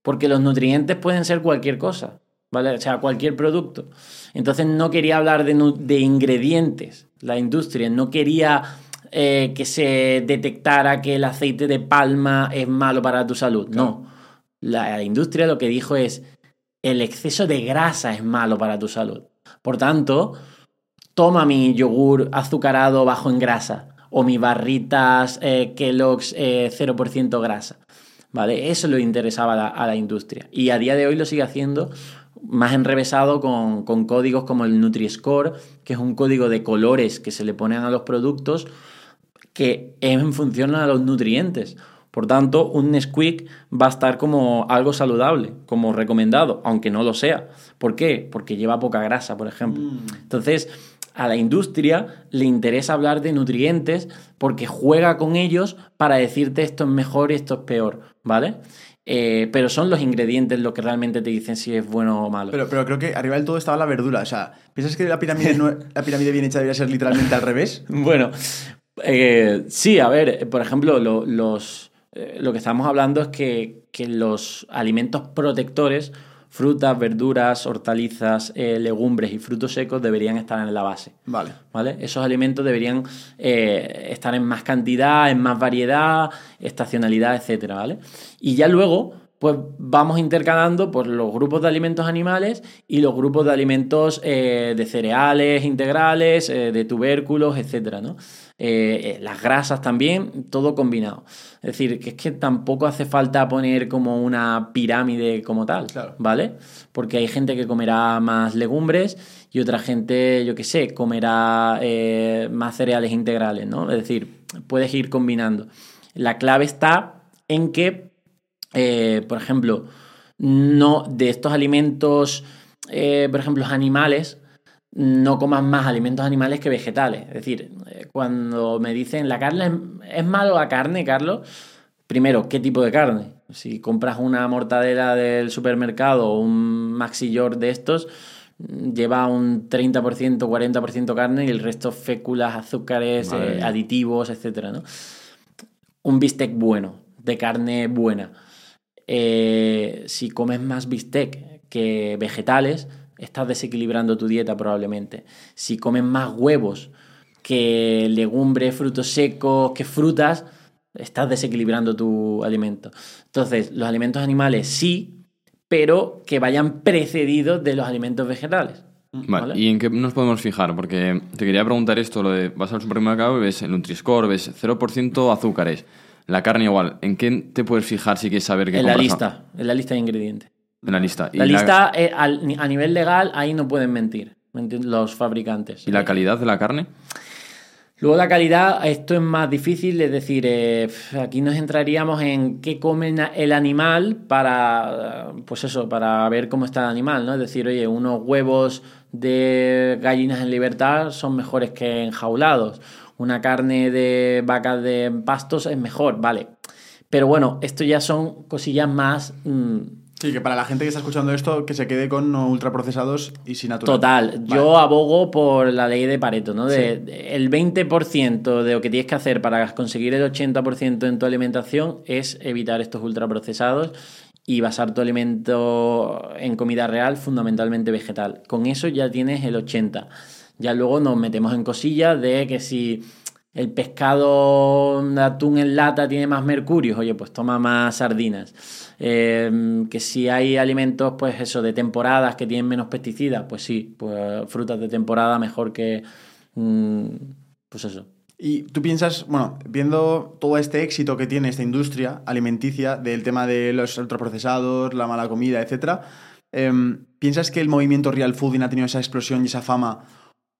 Porque los nutrientes pueden ser cualquier cosa, ¿vale? O sea, cualquier producto. Entonces no quería hablar de, de ingredientes, la industria. No quería eh, que se detectara que el aceite de palma es malo para tu salud. No. La, industria lo que dijo es, el exceso de grasa es malo para tu salud. Por tanto, toma mi yogur azucarado bajo en grasa o mis barritas eh, Kellogg's eh, 0% grasa. ¿Vale? Eso le interesaba a la, a la industria. Y a día de hoy lo sigue haciendo más enrevesado con, con códigos como el Nutri-Score, que es un código de colores que se le ponen a los productos que es en función a los nutrientes. Por tanto, un Nesquik va a estar como algo saludable, como recomendado, aunque no lo sea. ¿Por qué? Porque lleva poca grasa, por ejemplo. Entonces, a la industria le interesa hablar de nutrientes porque juega con ellos para decirte esto es mejor y esto es peor, ¿vale? Eh, pero son los ingredientes los que realmente te dicen si es bueno o malo. Pero, pero creo que arriba del todo estaba la verdura. O sea, ¿piensas que la pirámide, no- la pirámide bien hecha debería ser literalmente al revés? Bueno, eh, sí, a ver, por ejemplo, lo, los, eh, lo que estamos hablando es que, que los alimentos protectores, frutas, verduras, hortalizas, eh, legumbres y frutos secos deberían estar en la base. Vale. ¿Vale? Esos alimentos deberían eh, estar en más cantidad, en más variedad, estacionalidad, etcétera, ¿vale? Y ya luego, pues vamos intercalando pues, los grupos de alimentos animales y los grupos de alimentos eh, de cereales integrales, eh, de tubérculos, etcétera, ¿no? Eh, eh, las grasas también, todo combinado. Es decir, que es que tampoco hace falta poner como una pirámide como tal, ¿vale? Porque hay gente que comerá más legumbres y otra gente, yo qué sé, comerá eh, más cereales integrales, ¿no? Es decir, puedes ir combinando. La clave está en que, eh, por ejemplo, no de estos alimentos, por ejemplo, los animales, no comas más alimentos animales que vegetales. Es decir, eh, cuando me dicen la carne es, malo la carne, Carlos, primero, ¿qué tipo de carne? Si compras una mortadela del supermercado o un Maxi York de estos, lleva un 30%, 40% carne y el resto féculas, azúcares, eh, aditivos, etcétera, ¿no? Un bistec bueno, de carne buena. Eh, si comes más bistec que vegetales, estás desequilibrando tu dieta probablemente. Si comes más huevos que legumbres, frutos secos, que frutas, estás desequilibrando tu alimento. Entonces, los alimentos animales sí, pero que vayan precedidos de los alimentos vegetales. Vale, ¿y en qué nos podemos fijar? Porque te quería preguntar esto, lo de vas al supermercado y ves el Nutri-Score, ves 0% azúcares, la carne igual. ¿En qué te puedes fijar si quieres saber qué En la lista, en la lista de ingredientes. En la lista. ¿Y La lista, eh, al- a nivel legal, ahí no pueden mentir los fabricantes. ¿Y la calidad de la carne? Luego la calidad, esto es más difícil, es decir, eh, aquí nos entraríamos en qué come el animal para, eh, pues eso, para ver cómo está el animal, ¿no? Es decir, oye, unos huevos de gallinas en libertad son mejores que enjaulados, una carne de vacas de pastos es mejor, vale. Pero bueno, esto ya son cosillas más... mm, Sí, que para la gente que está escuchando esto, que se quede con no ultraprocesados y sin natural. Total, yo abogo por la ley de Pareto, ¿no? De, Sí. el 20% de lo que tienes que hacer para conseguir el 80% en tu alimentación es evitar estos ultraprocesados y basar tu alimento en comida real, fundamentalmente vegetal. Con eso ya tienes el 80%. Ya luego nos metemos en cosillas de que si el pescado de atún en lata tiene más mercurios, oye, pues toma más sardinas. Eh, que si hay alimentos, pues eso, de temporadas que tienen menos pesticidas, pues sí, pues frutas de temporada mejor que. mm, pues eso. Y tú piensas, bueno, viendo todo este éxito que tiene esta industria alimenticia del tema de los ultraprocesados, la mala comida, etcétera, em, ¿piensas que el movimiento real fooding ha tenido esa explosión y esa fama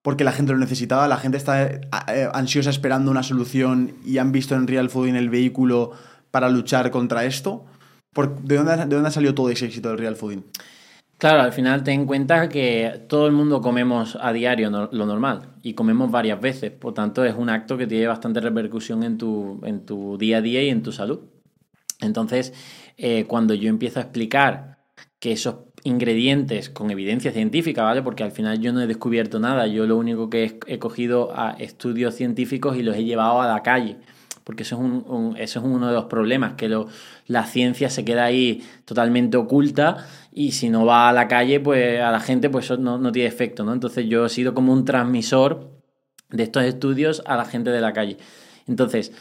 porque la gente lo necesitaba? ¿La gente está eh, eh, ansiosa esperando una solución y han visto en real fooding el vehículo para luchar contra esto? Por- ¿de, dónde, ¿De dónde ha salido todo ese éxito del real fooding? Claro, al final ten en cuenta que todo el mundo comemos a diario lo normal y comemos varias veces, por tanto es un acto que tiene bastante repercusión en tu, en tu día a día y en tu salud. Entonces, eh, cuando yo empiezo a explicar que esos ingredientes con evidencia científica, ¿vale? Porque al final yo no he descubierto nada, yo lo único que he, he cogido a estudios científicos y los he llevado a la calle, porque eso es, un, eso es uno de los problemas, que lo- la ciencia se queda ahí totalmente oculta y si no va a la calle, pues a la gente pues eso no, no tiene efecto, ¿no? Entonces yo he sido como un transmisor de estos estudios a la gente de la calle. Entonces,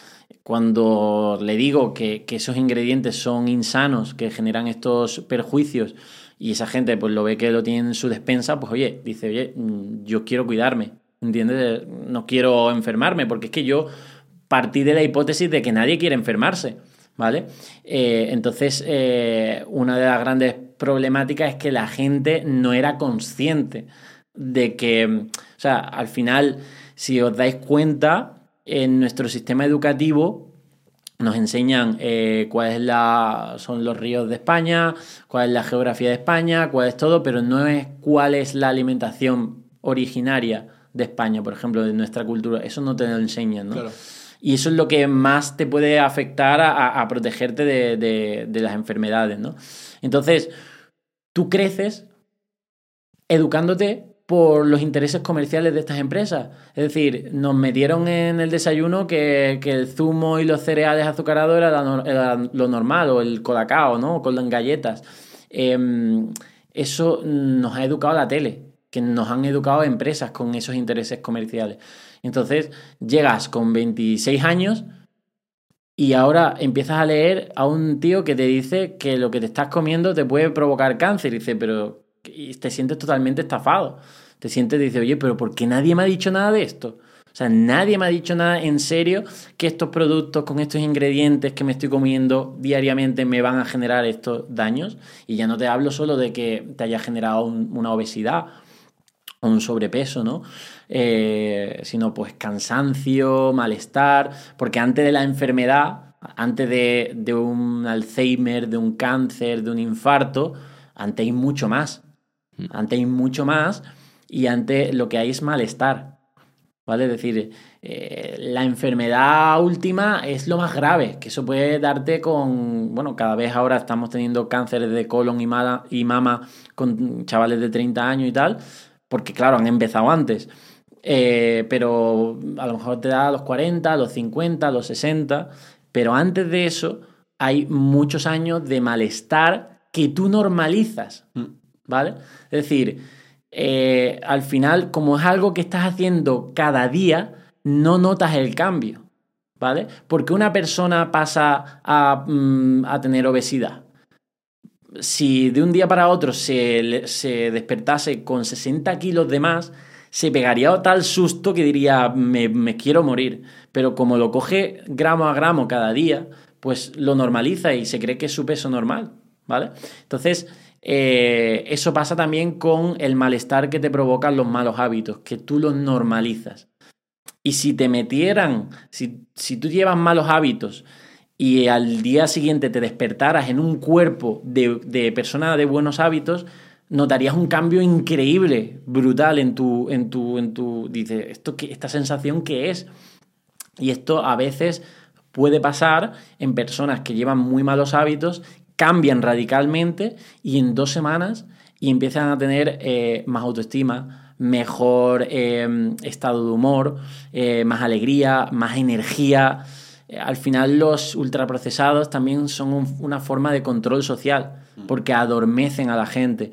cuando le digo que, que esos ingredientes son insanos, que generan estos perjuicios, y esa gente pues lo ve que lo tiene en su despensa, pues oye, dice, oye, mm, yo quiero cuidarme, ¿entiendes? No quiero enfermarme, porque es que yo partir de la hipótesis de que nadie quiere enfermarse, ¿vale? Eh, entonces, eh, una de las grandes problemáticas es que la gente no era consciente de que, o sea, al final, si os dais cuenta, en nuestro sistema educativo nos enseñan eh, cuáles son los ríos de España, cuál es la geografía de España, cuál es todo, pero no es cuál es la alimentación originaria de España, por ejemplo, de nuestra cultura. Eso no te lo enseñan, ¿no? Y eso es lo que más te puede afectar a, protegerte de, de, las enfermedades, ¿no? Entonces, tú creces educándote por los intereses comerciales de estas empresas. Es decir, nos metieron en el desayuno que, el zumo y los cereales azucarados era, lo normal, o el colacao, ¿no? con las galletas. Em, eso nos ha educado la tele, que nos han educado empresas con esos intereses comerciales. Entonces, llegas con 26 años y ahora empiezas a leer a un tío que te dice que lo que te estás comiendo te puede provocar cáncer. Y dice, pero te sientes totalmente estafado. Te sientes y dices, oye, pero ¿por qué nadie me ha dicho nada de esto? O sea, nadie me ha dicho nada en serio que estos productos con estos ingredientes que me estoy comiendo diariamente me van a generar estos daños. Y ya no te hablo solo de que te haya generado una obesidad un sobrepeso, ¿no? Eh, sino pues cansancio, malestar, porque antes de la enfermedad, antes de, de un Alzheimer, de un cáncer, de un infarto, antes hay mucho más. Mm. Antes hay mucho más y antes lo que hay es malestar. ¿Vale? Es decir, eh, la enfermedad última es lo más grave, que eso puede darte con, bueno, cada vez ahora estamos teniendo cánceres de colon y, mama, y mama con chavales de 30 años y tal, porque claro, han empezado antes. Eh, pero a lo mejor te da los 40, a los 50, a los 60, pero antes de eso hay muchos años de malestar que tú normalizas. Mm. ¿vale? Es decir, eh, al final, como es algo que estás haciendo cada día, no notas el cambio, ¿vale? Porque una persona pasa a, mm, tener obesidad. Si de un día para otro se, se despertase con 60 kilos de más, se pegaría tal susto que diría, me, quiero morir. Pero como lo coge gramo a gramo cada día, pues lo normaliza y se cree que es su peso normal, ¿vale? Entonces, eh, eso pasa también con el malestar que te provocan los malos hábitos, que tú los normalizas. Y si te metieran, si, si tú llevas malos hábitos y al día siguiente te despertaras en un cuerpo de, de persona de buenos hábitos, notarías un cambio increíble, brutal en tu, en tu, en tu, dice, esto esta sensación que es. Y esto a veces puede pasar en personas que llevan muy malos hábitos cambian radicalmente y en dos semanas y empiezan a tener eh, más autoestima, mejor eh, estado de humor, eh, más alegría, más energía. Al final los ultraprocesados también son una forma de control social mm. porque adormecen a la gente,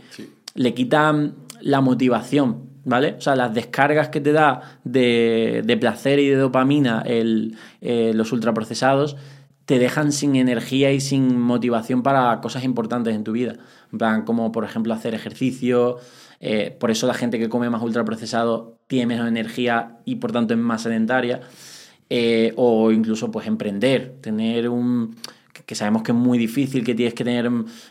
le quitan la motivación, ¿vale? O sea, las descargas que te da de, de placer y de dopamina el, los ultraprocesados te dejan sin energía y sin motivación para cosas importantes en tu vida. En como por ejemplo hacer ejercicio. Eh, por eso la gente que come más ultraprocesado tiene menos energía y por tanto es más sedentaria. Eh, o incluso pues emprender, tener un que sabemos que es muy difícil, que tienes que tener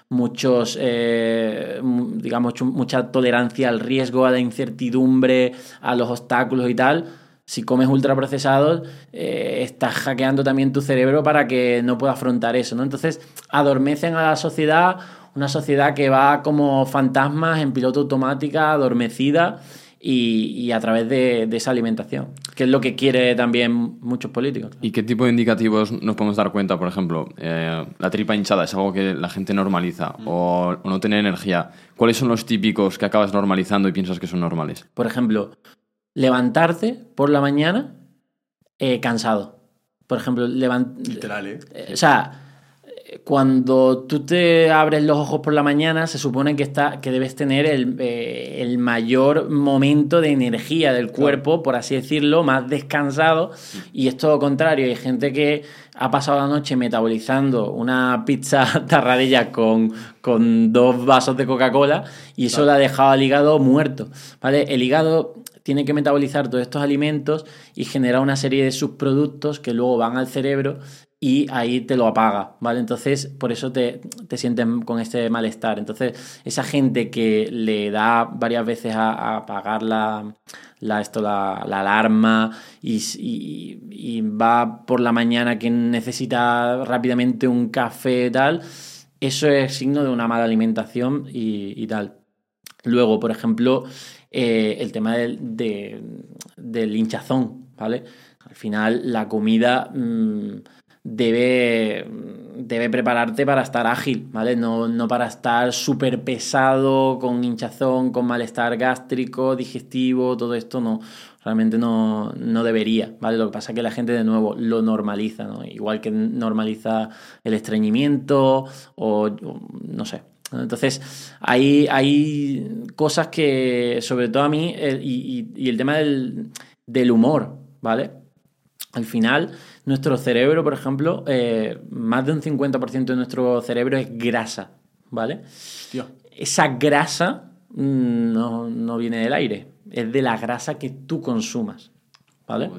muchos, eh, digamos, mucha tolerancia al riesgo, a la incertidumbre, a los obstáculos y tal si comes ultraprocesados, eh, estás hackeando también tu cerebro para que no pueda afrontar eso, ¿no? Entonces, adormecen a la sociedad, una sociedad que va como fantasmas en piloto automática, adormecida y, a través de, esa alimentación, que es lo que quiere también muchos políticos. ¿Y qué tipo de indicativos nos podemos dar cuenta? Por ejemplo, eh, la tripa hinchada es algo que la gente normaliza, mm. o, o no tener energía. ¿Cuáles son los típicos que acabas normalizando y piensas que son normales? Por ejemplo, levantarte por la mañana eh, cansado. Por ejemplo, levantar. Literal, ¿eh? O sea, cuando tú te abres los ojos por la mañana, se supone que, está, que debes tener el, eh, el mayor momento de energía del cuerpo, por así decirlo, más descansado. Y es todo lo contrario. Hay gente que ha pasado la noche metabolizando una pizza tarradilla con, con dos vasos de Coca-Cola y eso le ha dejado al hígado muerto. ¿vale? El hígado tiene que metabolizar todos estos alimentos y generar una serie de subproductos que luego van al cerebro y ahí te lo apaga, ¿vale? Entonces, por eso te, te sientes con este malestar. Entonces, esa gente que le da varias veces a, apagar la, la, esto, la, alarma y, va por la mañana que necesita rápidamente un café y tal, eso es signo de una mala alimentación y, tal. Luego, por ejemplo, eh, el tema del, del hinchazón, ¿vale? Al final, la comida... Mm, debe, debe prepararte para estar ágil, ¿vale? No, no para estar súper pesado, con hinchazón, con malestar gástrico, digestivo, todo esto no, realmente no, no, debería, ¿vale? Lo que pasa es que la gente de nuevo lo normaliza, ¿no? Igual que normaliza el estreñimiento o, no sé. Entonces, hay, hay cosas que, sobre todo a mí, y, y, el tema del, del humor, ¿vale? Al final, nuestro cerebro, por ejemplo, eh, más de un 50% de nuestro cerebro es grasa, ¿vale? Esa grasa mm, no, viene del aire, es de la grasa que tú consumas, ¿vale?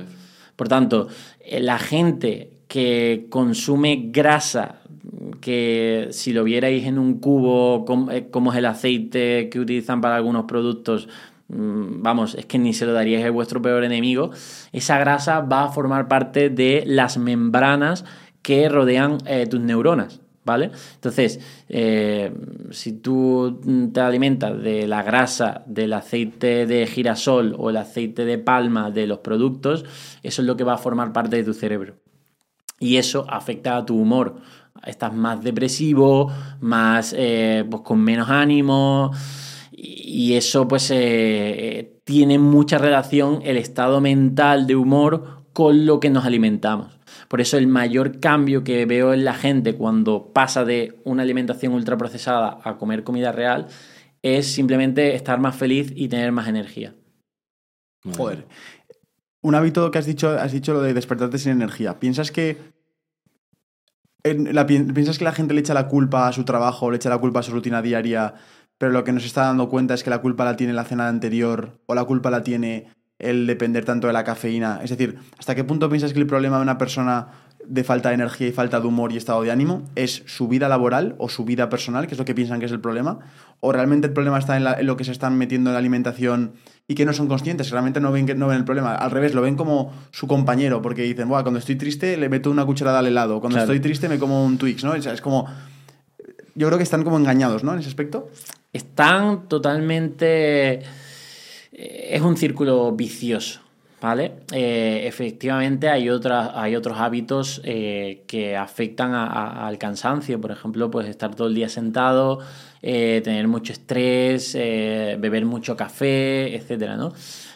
Por tanto, eh, la gente que consume grasa, que si lo vierais en un cubo, eh, como es el aceite que utilizan para algunos productos, vamos, es que ni se lo daríais a vuestro peor enemigo, esa grasa va a formar parte de las membranas que rodean eh, tus neuronas. ¿Vale? Entonces, eh, si tú te alimentas de la grasa del aceite de girasol o el aceite de palma de los productos, eso es lo que va a formar parte de tu cerebro. Y eso afecta a tu humor. Estás más depresivo, más eh, pues con menos ánimo y eso pues eh, tiene mucha relación el estado mental de humor con lo que nos alimentamos. Por eso el mayor cambio que veo en la gente cuando pasa de una alimentación ultraprocesada a comer comida real es simplemente estar más feliz y tener más energía. Joder. Un hábito que has dicho, has dicho lo de despertarte sin energía. ¿Piensas que la, ¿Piensas que la gente le echa la culpa a su trabajo, le echa la culpa a su rutina diaria pero lo que nos está dando cuenta es que la culpa la tiene la cena anterior o la culpa la tiene el depender tanto de la cafeína. Es decir, ¿hasta qué punto piensas que el problema de una persona de falta de energía y falta de humor y estado de ánimo es su vida laboral o su vida personal, que es lo que piensan que es el problema? ¿O realmente el problema está en, lo que se están metiendo en la alimentación y que no son conscientes, que realmente no ven, no ven el problema? Al revés, lo ven como su compañero, porque dicen, Buah, cuando estoy triste le meto una cucharada al helado, cuando estoy triste me como un Twix, ¿no? es como... Yo creo que están como engañados, ¿no? En ese aspecto están totalmente... Eh, es un círculo vicioso, ¿vale? Eh, efectivamente hay, otras, hay otros hábitos eh, que afectan al cansancio, por ejemplo, pues estar todo el día sentado, tener mucho estrés, beber mucho café, etcétera, ¿no?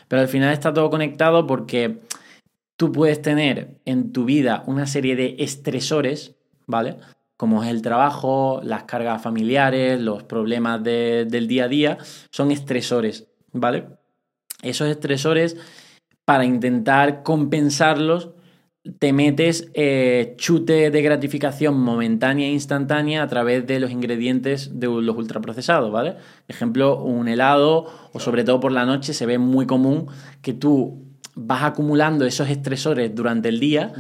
Pero al final está todo conectado porque tú puedes tener en tu vida una serie de estresores, ¿vale? Como es el trabajo, las cargas familiares, los problemas del día a día, son estresores, ¿vale? Esos estresores, para intentar compensarlos, te metes eh, chute de gratificación momentánea e instantánea a través de los ingredientes de los ultraprocesados, ¿vale? Ejemplo, un helado o sobre todo por la noche se ve muy común que tú vas acumulando esos estresores durante el día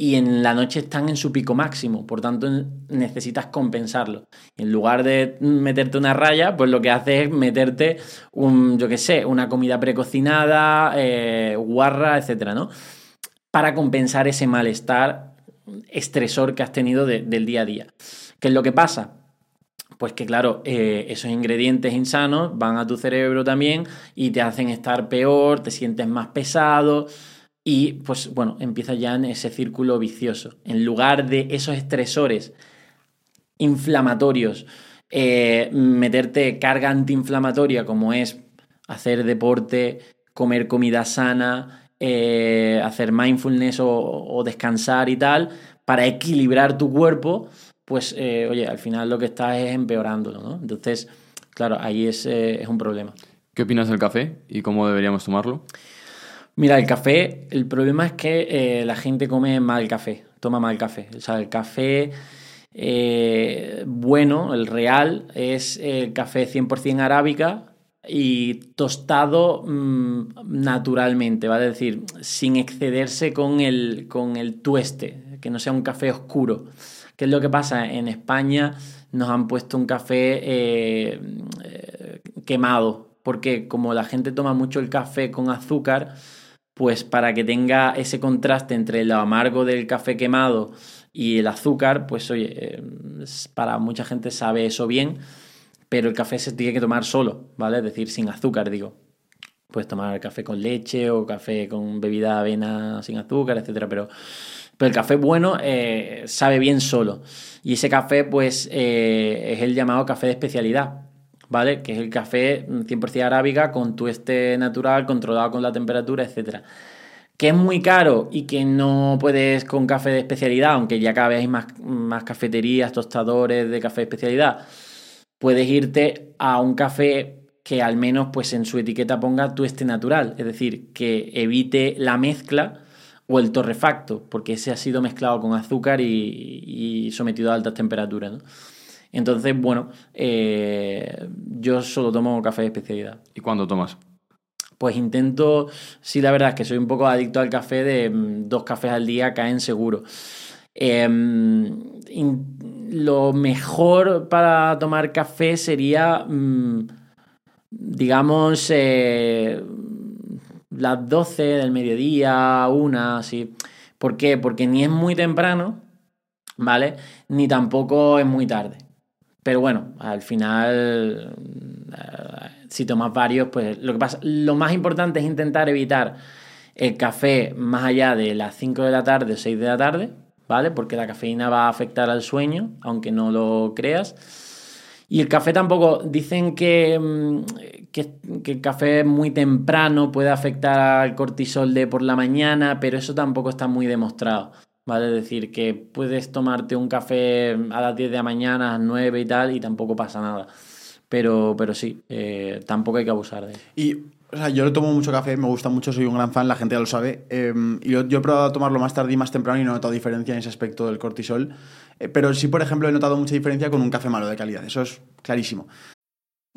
y en la noche están en su pico máximo, por tanto necesitas compensarlo. En lugar de meterte una raya, pues lo que haces es meterte un, yo qué sé, una comida precocinada, eh, guarra, etcétera, ¿no? Para compensar ese malestar estresor que has tenido del día a día. ¿Qué es lo que pasa? Pues que claro, eh, esos ingredientes insanos van a tu cerebro también y te hacen estar peor, te sientes más pesado y pues bueno, empieza ya en ese círculo vicioso. En lugar de esos estresores inflamatorios, eh, meterte carga antiinflamatoria como es hacer deporte, comer comida sana, eh, hacer mindfulness o, descansar y tal, para equilibrar tu cuerpo, pues eh, oye, al final lo que estás es empeorándolo, ¿no? Entonces, claro, ahí es, es un problema. ¿Qué opinas del café y cómo deberíamos tomarlo? Mira, el café, el problema es que eh, la gente come mal café, toma mal café. O sea, el café eh, bueno, el real, es el café 100% arábica y tostado mm, naturalmente, ¿vale? Es decir, sin excederse con el, con el tueste, que no sea un café oscuro. ¿Qué es lo que pasa? En España nos han puesto un café eh, eh, quemado, porque como la gente toma mucho el café con azúcar, pues para que tenga ese contraste entre lo amargo del café quemado y el azúcar, pues oye, eh, para mucha gente sabe eso bien, pero el café se tiene que tomar solo, ¿vale? Es decir, sin azúcar, digo. Puedes tomar café con leche o café con bebida de avena sin azúcar, etcétera, pero, pero el café bueno eh, sabe bien solo. Y ese café, pues, eh, es el llamado café de especialidad, ¿vale? Que es el café 100% arábiga con tueste natural, controlado con la temperatura, etcétera. Que es muy caro y que no puedes con café de especialidad, aunque ya cada vez hay más, más cafeterías, tostadores de café de especialidad, puedes irte a un café que al menos pues en su etiqueta ponga tueste natural, es decir, que evite la mezcla o el torrefacto, porque ese ha sido mezclado con azúcar y, sometido a altas temperaturas. Entonces, bueno, eh, yo solo tomo café de especialidad. ¿Y cuándo tomas? Pues intento, sí, la verdad es que soy un poco adicto al café, de mm, dos cafés al día caen seguro. Eh, lo mejor para tomar café sería, mmm, digamos, eh, las 12 del mediodía, una, así. ¿Por qué? Porque ni es muy temprano, ¿vale? Ni tampoco es muy tarde. Pero bueno, al final, eh, si tomas varios, pues lo que pasa, lo más importante es intentar evitar el café más allá de las 5 de la tarde o 6 de la tarde, ¿vale? Porque la cafeína va a afectar al sueño, aunque no lo creas. Y el café tampoco, dicen que, que, que, el café muy temprano puede afectar al cortisol de por la mañana, pero eso tampoco está muy demostrado. ¿Vale? Es decir, que puedes tomarte un café a las 10 de la mañana, a las 9 y tal, y tampoco pasa nada. Pero, pero sí, eh, tampoco hay que abusar de. Y o sea, yo tomo mucho café, me gusta mucho, soy un gran fan, la gente ya lo sabe. Eh, y yo, yo, he probado a tomarlo más tarde y más temprano y no he notado diferencia en ese aspecto del cortisol. Eh, pero sí, por ejemplo, he notado mucha diferencia con un café malo de calidad. Eso es clarísimo.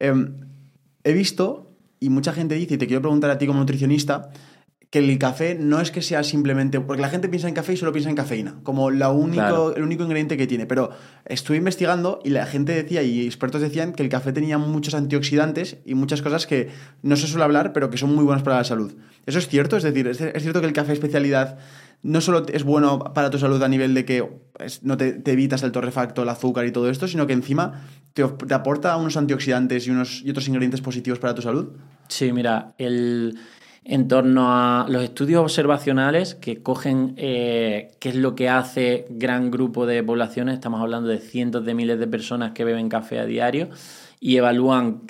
Eh, he visto, y mucha gente dice, y te quiero preguntar a ti como nutricionista, que el café no es que sea simplemente. Porque la gente piensa en café y solo piensa en cafeína, como la único, claro. el único ingrediente que tiene. Pero estuve investigando y la gente decía, y expertos decían, que el café tenía muchos antioxidantes y muchas cosas que no se suele hablar, pero que son muy buenas para la salud. ¿Eso es cierto? Es decir, ¿es, es cierto que el café especialidad no solo es bueno para tu salud a nivel de que no te, evitas el torrefacto, el azúcar y todo esto, sino que encima te, te, aporta unos antioxidantes y, unos, y otros ingredientes positivos para tu salud? Sí, mira, el, en torno a los estudios observacionales que cogen eh, qué es lo que hace gran grupo de poblaciones, estamos hablando de cientos de miles de personas que beben café a diario y evalúan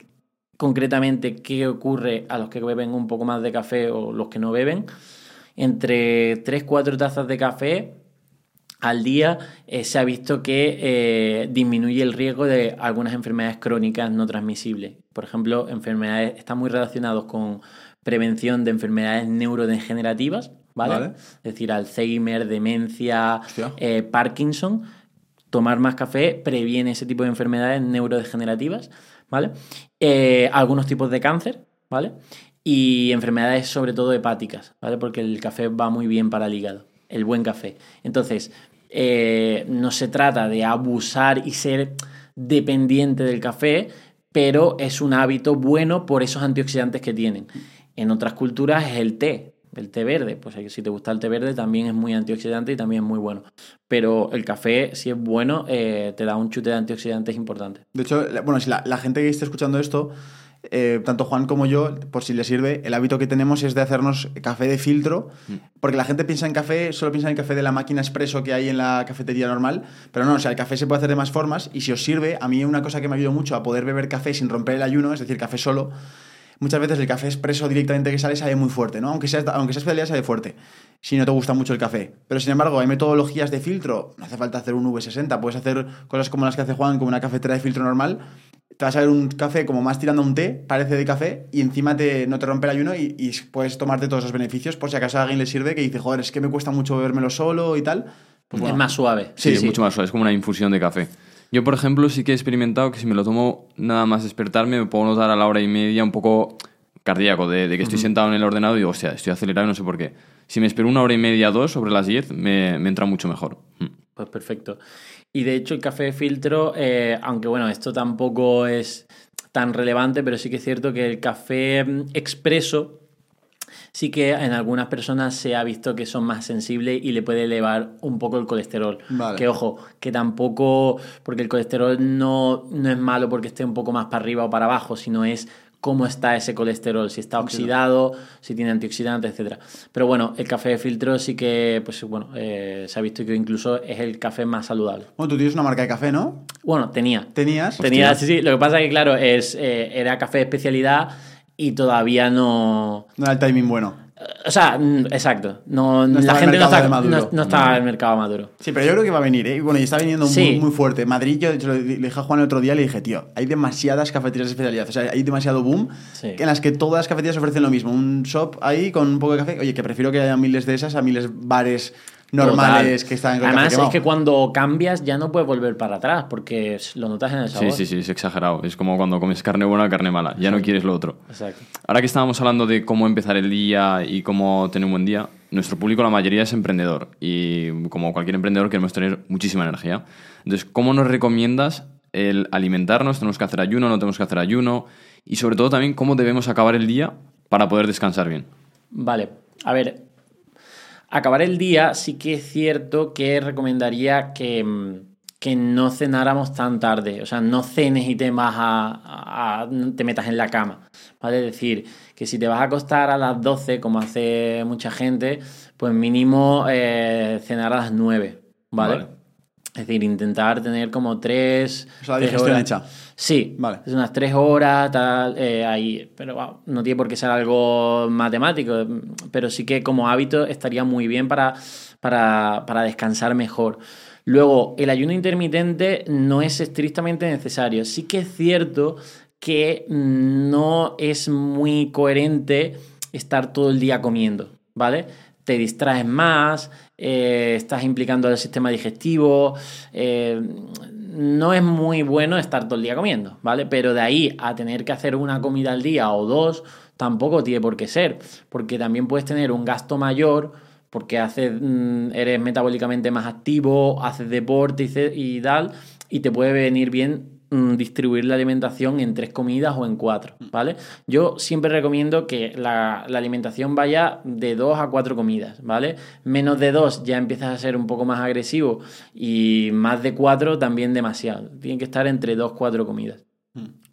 concretamente qué ocurre a los que beben un poco más de café o los que no beben entre 3-4 tazas de café al día eh, se ha visto que eh, disminuye el riesgo de algunas enfermedades crónicas no transmisibles. Por ejemplo, enfermedades están muy relacionados con prevención de enfermedades neurodegenerativas, ¿vale? ¿Vale? Es decir, Alzheimer, demencia, eh, Parkinson. Tomar más café previene ese tipo de enfermedades neurodegenerativas, ¿vale? Algunos tipos de cáncer, ¿vale? Y enfermedades sobre todo hepáticas, ¿vale? Porque el café va muy bien para el hígado, el buen café. Entonces, eh, no se trata de abusar y ser dependiente del café, pero es un hábito bueno por esos antioxidantes que tienen. En otras culturas es el té, El té verde, pues si te gusta el té verde también es muy antioxidante y también es muy bueno. Pero el café, si es bueno, eh, te da un chute de antioxidantes importante. De hecho, bueno, si la, la gente que esté escuchando esto, eh, tanto Juan como yo, por si le sirve, el hábito que tenemos es de hacernos café de filtro, porque la gente piensa en café, solo piensa en café de la máquina expreso que hay en la cafetería normal, pero no, o sea, el café se puede hacer de más formas y si os sirve, a mí una cosa que me ayudó mucho a poder beber café sin romper el ayuno, es decir, café solo, muchas veces el café expreso directamente que sale sabe muy fuerte, ¿no? Aunque sea, aunque sea especialidad sabe fuerte, si no te gusta mucho el café. Pero sin embargo, hay metodologías de filtro, no hace falta hacer un V60, puedes hacer cosas como las que hace Juan, como una cafetera de filtro normal, te vas a ver un café como más tirando a un té, parece de café, y encima te, no te rompe el ayuno y, y puedes tomarte todos esos beneficios por si acaso a alguien le sirve que dice, joder, es que me cuesta mucho bebérmelo solo y tal. Pues es más suave. Sí, es mucho más suave, es como una infusión de café. Yo, por ejemplo, sí que he experimentado que si me lo tomo nada más despertarme, me puedo notar a la hora y media un poco cardíaco, de, de que estoy sentado en el ordenador y digo, hostia, estoy acelerado y no sé por qué. Si me espero una hora y media, dos, sobre las 10, me, me entra mucho mejor. Pues perfecto. Y de hecho el café de filtro, eh, aunque bueno, esto tampoco es tan relevante, pero sí que es cierto que el café mm, expreso sí que en algunas personas se ha visto que son más sensibles y le puede elevar un poco el colesterol. Vale. Que ojo, que tampoco, porque el colesterol no, no es malo porque esté un poco más para arriba o para abajo, sino es cómo está ese colesterol, si está oxidado, si tiene antioxidantes, etcétera. Pero bueno, el café de filtro sí que, pues bueno, eh, se ha visto que incluso es el café más saludable. Bueno, tú tienes una marca de café, ¿no? Bueno, tenía. ¿Tenías? Tenía, Hostia. sí, sí. Lo que pasa es que, claro, es, eh, era café de especialidad y todavía no. No era el timing bueno. O sea, mm, exacto. No, No la gente no, está, no, no estaba en el mercado maduro. Sí, pero yo creo que va a venir, ¿eh? Y Bueno, y está viniendo muy, Sí. muy fuerte. Madrid, yo de hecho, le le dije a Juan el otro día, le dije, tío, hay demasiadas cafeterías de especialidad. O sea, hay demasiado boom Sí. en las que todas las cafeterías ofrecen lo mismo. Un shop ahí con un poco de café. Oye, que prefiero que haya miles de esas a miles bares normales Total. que están con el Además, café es que cuando cambias ya no puedes volver para atrás porque lo notas en el sabor. Sí, sí, sí, es exagerado. Es como cuando comes carne buena, carne mala. Ya no quieres lo otro. Exacto. Ahora que estábamos hablando de cómo empezar el día y cómo tener un buen día, nuestro público, la mayoría, es emprendedor. Y como cualquier emprendedor, queremos tener muchísima energía. Entonces, ¿cómo nos recomiendas el alimentarnos? ¿Tenemos que hacer ayuno? ¿No tenemos que hacer ayuno? Y sobre todo también, ¿cómo debemos acabar el día para poder descansar bien? Vale, a ver, acabar el día sí que es cierto que recomendaría que, mm, que no cenáramos tan tarde, o sea, no cenes y te vas a, a- te metas en la cama, ¿vale? Es decir, que si te vas a acostar a las 12, como hace mucha gente, pues mínimo eh, cenar a las 9, ¿vale? Vale. Es decir, intentar tener como tres... O sea, la digestión hecha. Sí, Vale. es unas tres horas, tal, eh, ahí. Pero wow, no tiene por qué ser algo matemático, pero sí que como hábito estaría muy bien para, para, para descansar mejor. Luego, el ayuno intermitente no es estrictamente necesario. Sí que es cierto que no es muy coherente estar todo el día comiendo, ¿vale? Te distraes más, eh, estás implicando al sistema digestivo, eh, no es muy bueno estar todo el día comiendo, ¿vale? Pero de ahí a tener que hacer una comida al día o dos, tampoco tiene por qué ser, porque también puedes tener un gasto mayor porque haces, mm, eres metabólicamente más activo, haces deporte y, tal, y te puede venir bien distribuir la alimentación en tres comidas o en cuatro, ¿vale? Yo siempre recomiendo que la, la alimentación vaya de dos a cuatro comidas, ¿vale? Menos de dos ya empiezas a ser un poco más agresivo y más de cuatro también demasiado. Tienen que estar entre dos, cuatro comidas.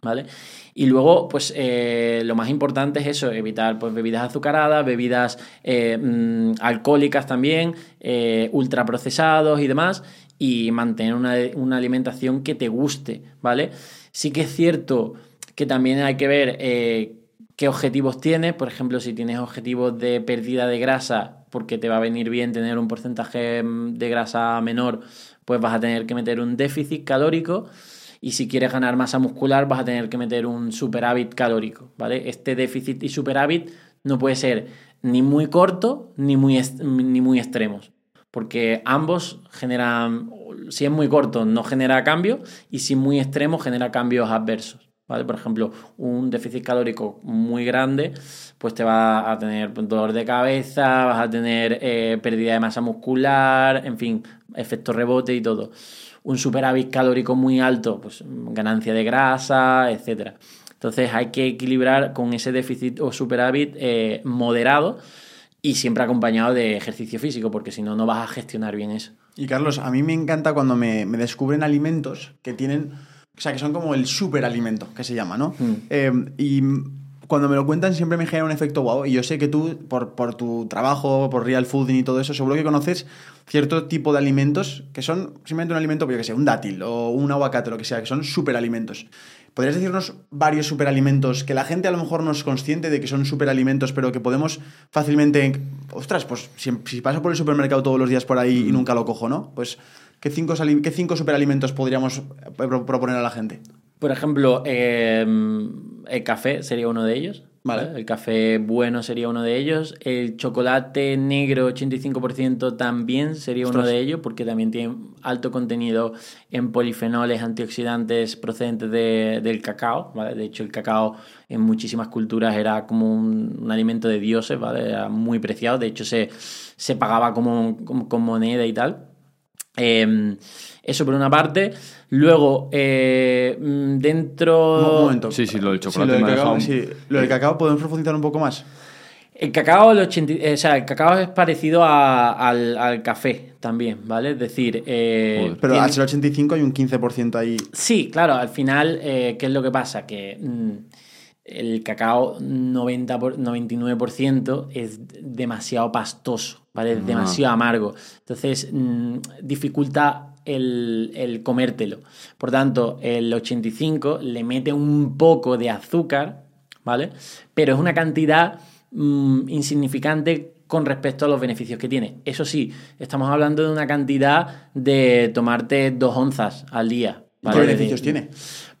¿Vale? Y luego, pues eh, lo más importante es eso, evitar pues, bebidas azucaradas, bebidas eh, mm, alcohólicas también, eh, ultraprocesados y demás, y mantener una, una alimentación que te guste, ¿vale? Sí que es cierto que también hay que ver eh, qué objetivos tienes, por ejemplo, si tienes objetivos de pérdida de grasa, porque te va a venir bien tener un porcentaje mm, de grasa menor, pues vas a tener que meter un déficit calórico. Y si quieres ganar masa muscular, vas a tener que meter un superávit calórico, ¿vale? Este déficit y superávit no puede ser ni muy corto ni muy, ni muy extremos, porque ambos generan, si es muy corto, no genera cambio, y si muy extremo, genera cambios adversos, ¿vale? Por ejemplo, un déficit calórico muy grande, pues te va a tener dolor de cabeza, vas a tener eh, pérdida de masa muscular, en fin, efecto rebote y todo un superávit calórico muy alto, pues ganancia de grasa, etcétera. Entonces hay que equilibrar con ese déficit o superávit eh, moderado y siempre acompañado de ejercicio físico, porque si no, no vas a gestionar bien eso. Y Carlos, a mí me encanta cuando me, me descubren alimentos que tienen, o sea, que son como el superalimento, que se llama, ¿no? Mm. Eh, y cuando me lo cuentan siempre me genera un efecto wow. Y yo sé que tú, por, por tu trabajo, por real fooding y todo eso, seguro que conoces cierto tipo de alimentos que son simplemente un alimento, pues yo que sé, un dátil o un aguacate, lo que sea, que son superalimentos. ¿Podrías decirnos varios superalimentos que la gente a lo mejor no es consciente de que son superalimentos, pero que podemos fácilmente. Ostras, pues si, si paso por el supermercado todos los días por ahí y nunca lo cojo, ¿no? Pues, ¿qué cinco, qué cinco superalimentos podríamos eh, pro- proponer a la gente? Por ejemplo, eh, el café sería uno de ellos. Vale. El café bueno sería uno de ellos. El chocolate negro 85% también sería uno de ellos porque también tiene alto contenido en polifenoles, antioxidantes procedentes de- del cacao. ¿vale? De hecho, el cacao en muchísimas culturas era como un, un alimento de dioses, ¿vale? era muy preciado. De hecho, se, se pagaba como, como- con moneda y tal. Eh, eso por una parte. Luego, eh, mm, dentro. Un momento. Sí, sí, lo del Sí, chocolate lo del me ha cacao, dejado- sí, lo del cacao, ¿podemos profundizar un poco más? El cacao, el 80 eh, o sea, el cacao es parecido a- al, al café también, ¿vale? Es decir, eh, Pero tiene- al ser 85 hay un 15% ahí. Sí, claro, al final, eh, ¿qué es lo que pasa? Que mm, el cacao 90 por- 99% es demasiado pastoso, ¿vale? Es Ah. demasiado amargo. Entonces, mm, dificulta el, el comértelo. Por tanto, el 85 le mete un poco de azúcar, ¿vale? Pero es una cantidad mm, insignificante con respecto a los beneficios que tiene. Eso sí, estamos hablando de una cantidad de tomarte dos onzas al día. ¿Qué beneficios De- tiene?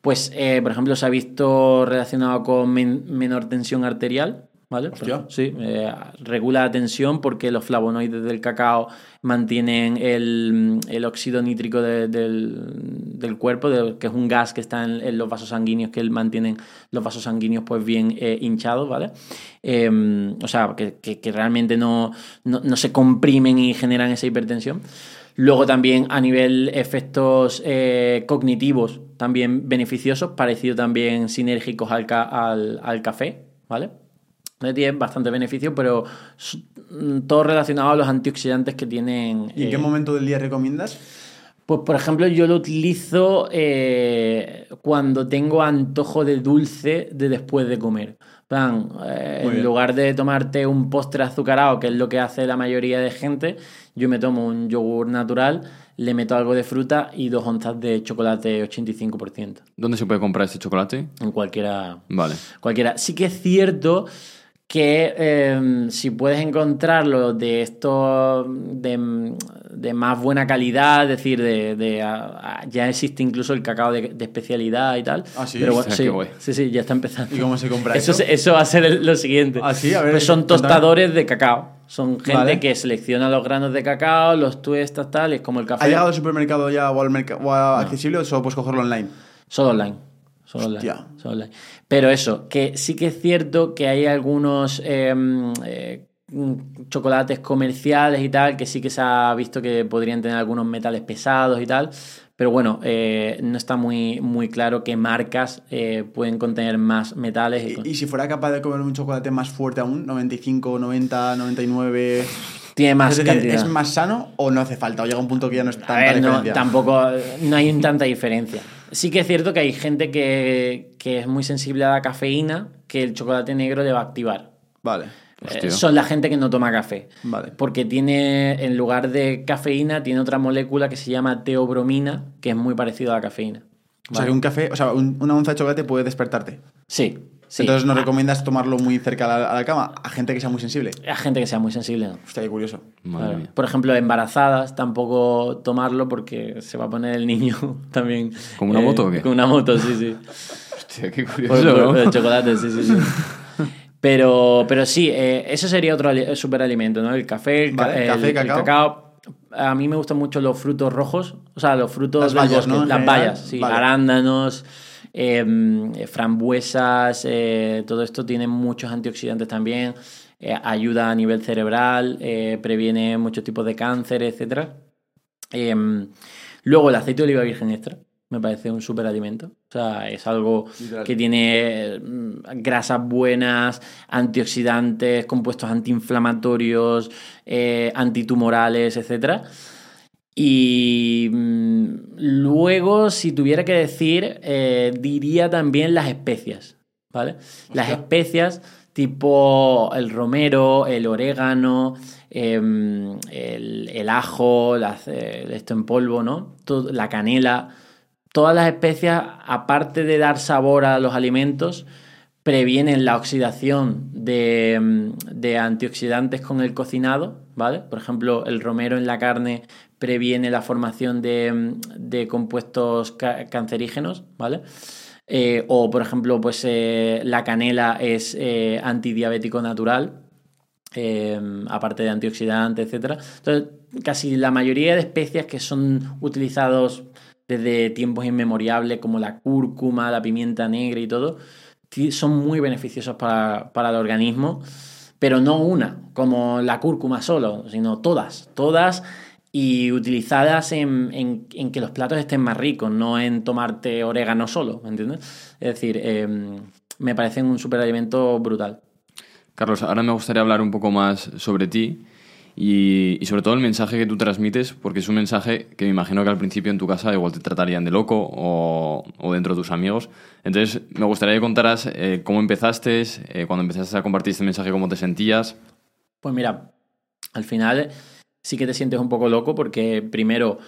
Pues, eh, por ejemplo, se ha visto relacionado con men- menor tensión arterial, ¿vale? Sí, eh, regula la tensión porque los flavonoides del cacao mantienen el, el óxido nítrico de- del, del cuerpo, de- que es un gas que está en, en los vasos sanguíneos, que mantienen los vasos sanguíneos pues bien eh, hinchados, ¿vale? Eh, o sea, que, que- que realmente no, no, no se comprimen y generan esa hipertensión. Luego también a nivel efectos eh, cognitivos, también beneficiosos, parecido también sinérgicos al, ca- al, al café, ¿vale? Eh, Tiene bastante beneficio, pero mm, todo relacionado a los antioxidantes que tienen. ¿Y en qué eh, momento del día recomiendas? Pues, por ejemplo, yo lo utilizo eh, cuando tengo antojo de dulce de después de comer. En plan, eh, en bien. lugar de tomarte un postre azucarado, que es lo que hace la mayoría de gente, yo me tomo un yogur natural, le meto algo de fruta y dos onzas de chocolate 85%. ¿Dónde se puede comprar este chocolate? En cualquiera, Vale. cualquiera. Sí que es cierto que eh, si puedes encontrarlo de esto de, de más buena calidad, es decir, de, de, ah, ah, ya existe incluso el cacao de, de especialidad y tal. Ah, sí. Pero Hostia, sí, sí, sí, ya está empezando. ¿Y cómo se compra eso? eso? va a ser el- lo siguiente. Ah, sí, a ver, Pues son tostadores de cacao. Son gente Vale. que selecciona los granos de cacao, los tuestas, tal, es como el café. ¿Ha llegado al supermercado ya o al o a accesible o solo puedes cogerlo online? Solo online. Solo online, solo online. Pero eso, que sí que es cierto que hay algunos eh, eh, chocolates comerciales y tal, que sí que se ha visto que podrían tener algunos metales pesados y tal. Pero bueno, eh, no está muy, muy claro qué marcas eh, pueden contener más metales. y con- Y, y si fuera capaz de comer un chocolate más fuerte aún, 95, 90, 99... Tiene más es decir, cantidad. ¿es más sano o no hace falta? ¿O llega un punto que ya no es tanta ver, no, diferencia? tampoco, no hay tanta diferencia. Sí que es cierto que hay gente que, que es muy sensible a la cafeína, que el chocolate negro le va a activar. Vale. Eh, son la gente que no toma café. Vale. Porque tiene, en lugar de cafeína, tiene otra molécula que se llama teobromina, que es muy parecido a la cafeína. O sea, que un café, o sea, un- una onza de chocolate puede despertarte. Sí. Sí. Entonces no a, recomiendas tomarlo muy cerca a la, a la cama a gente que sea muy sensible. a gente que sea muy sensible, no. Hostia, qué curioso. Madre Claro. mía. Por ejemplo, embarazadas tampoco tomarlo porque se va a poner el niño también. eh, ¿Con una moto o qué? Con una moto, sí, sí. Hostia, qué curioso, por- ¿no? por el chocolate, sí, sí, sí. Pero, pero sí, eh, eso sería otro ali- superalimento, ¿no? El café, el, Vale, el- café, el cacao. cacao. A mí me gustan mucho los frutos rojos, o sea, los frutos Las ¿no? Las bayas, sí, Vale. arándanos, eh, frambuesas, eh, todo esto tiene muchos antioxidantes también, eh, ayuda a nivel cerebral, eh, previene muchos tipos de cáncer, etcétera. Em, luego el aceite de oliva virgen extra. me parece un superalimento. O sea, es algo que tiene mm, grasas buenas, antioxidantes, compuestos antiinflamatorios, antitumorales, etc. Y mm, luego, si tuviera que decir, eh, diría también las especias, ¿vale? Las especias tipo el romero, el orégano, em, el, ajo, esto en polvo, ¿no? la canela Todas las especias, aparte de dar sabor a los alimentos, previenen la oxidación de, antioxidantes con el cocinado, ¿vale? Por ejemplo, el romero en la carne previene la formación de, compuestos cancerígenos, ¿vale? Eh, o, por ejemplo, pues eh, la canela es eh, antidiabético natural, aparte de antioxidantes, etc. Entonces, casi la mayoría de especias que son utilizados desde tiempos inmemorables, como la cúrcuma, la pimienta negra y todo, son muy beneficiosos para, el organismo, pero no una, como la cúrcuma solo, sino todas, todas y utilizadas en, que los platos estén más ricos, no en tomarte orégano solo, ¿me entiendes? Es decir, em, me parecen un superalimento brutal. Carlos, ahora me gustaría hablar un poco más sobre ti y, sobre todo el mensaje que tú transmites, porque es un mensaje que me imagino que al principio en tu casa igual te tratarían de loco o, dentro de tus amigos. Entonces, me gustaría que contaras eh, cómo empezaste, eh, cuando empezaste a compartir este mensaje, cómo te sentías. Pues mira, al final sí que te sientes un poco loco porque primero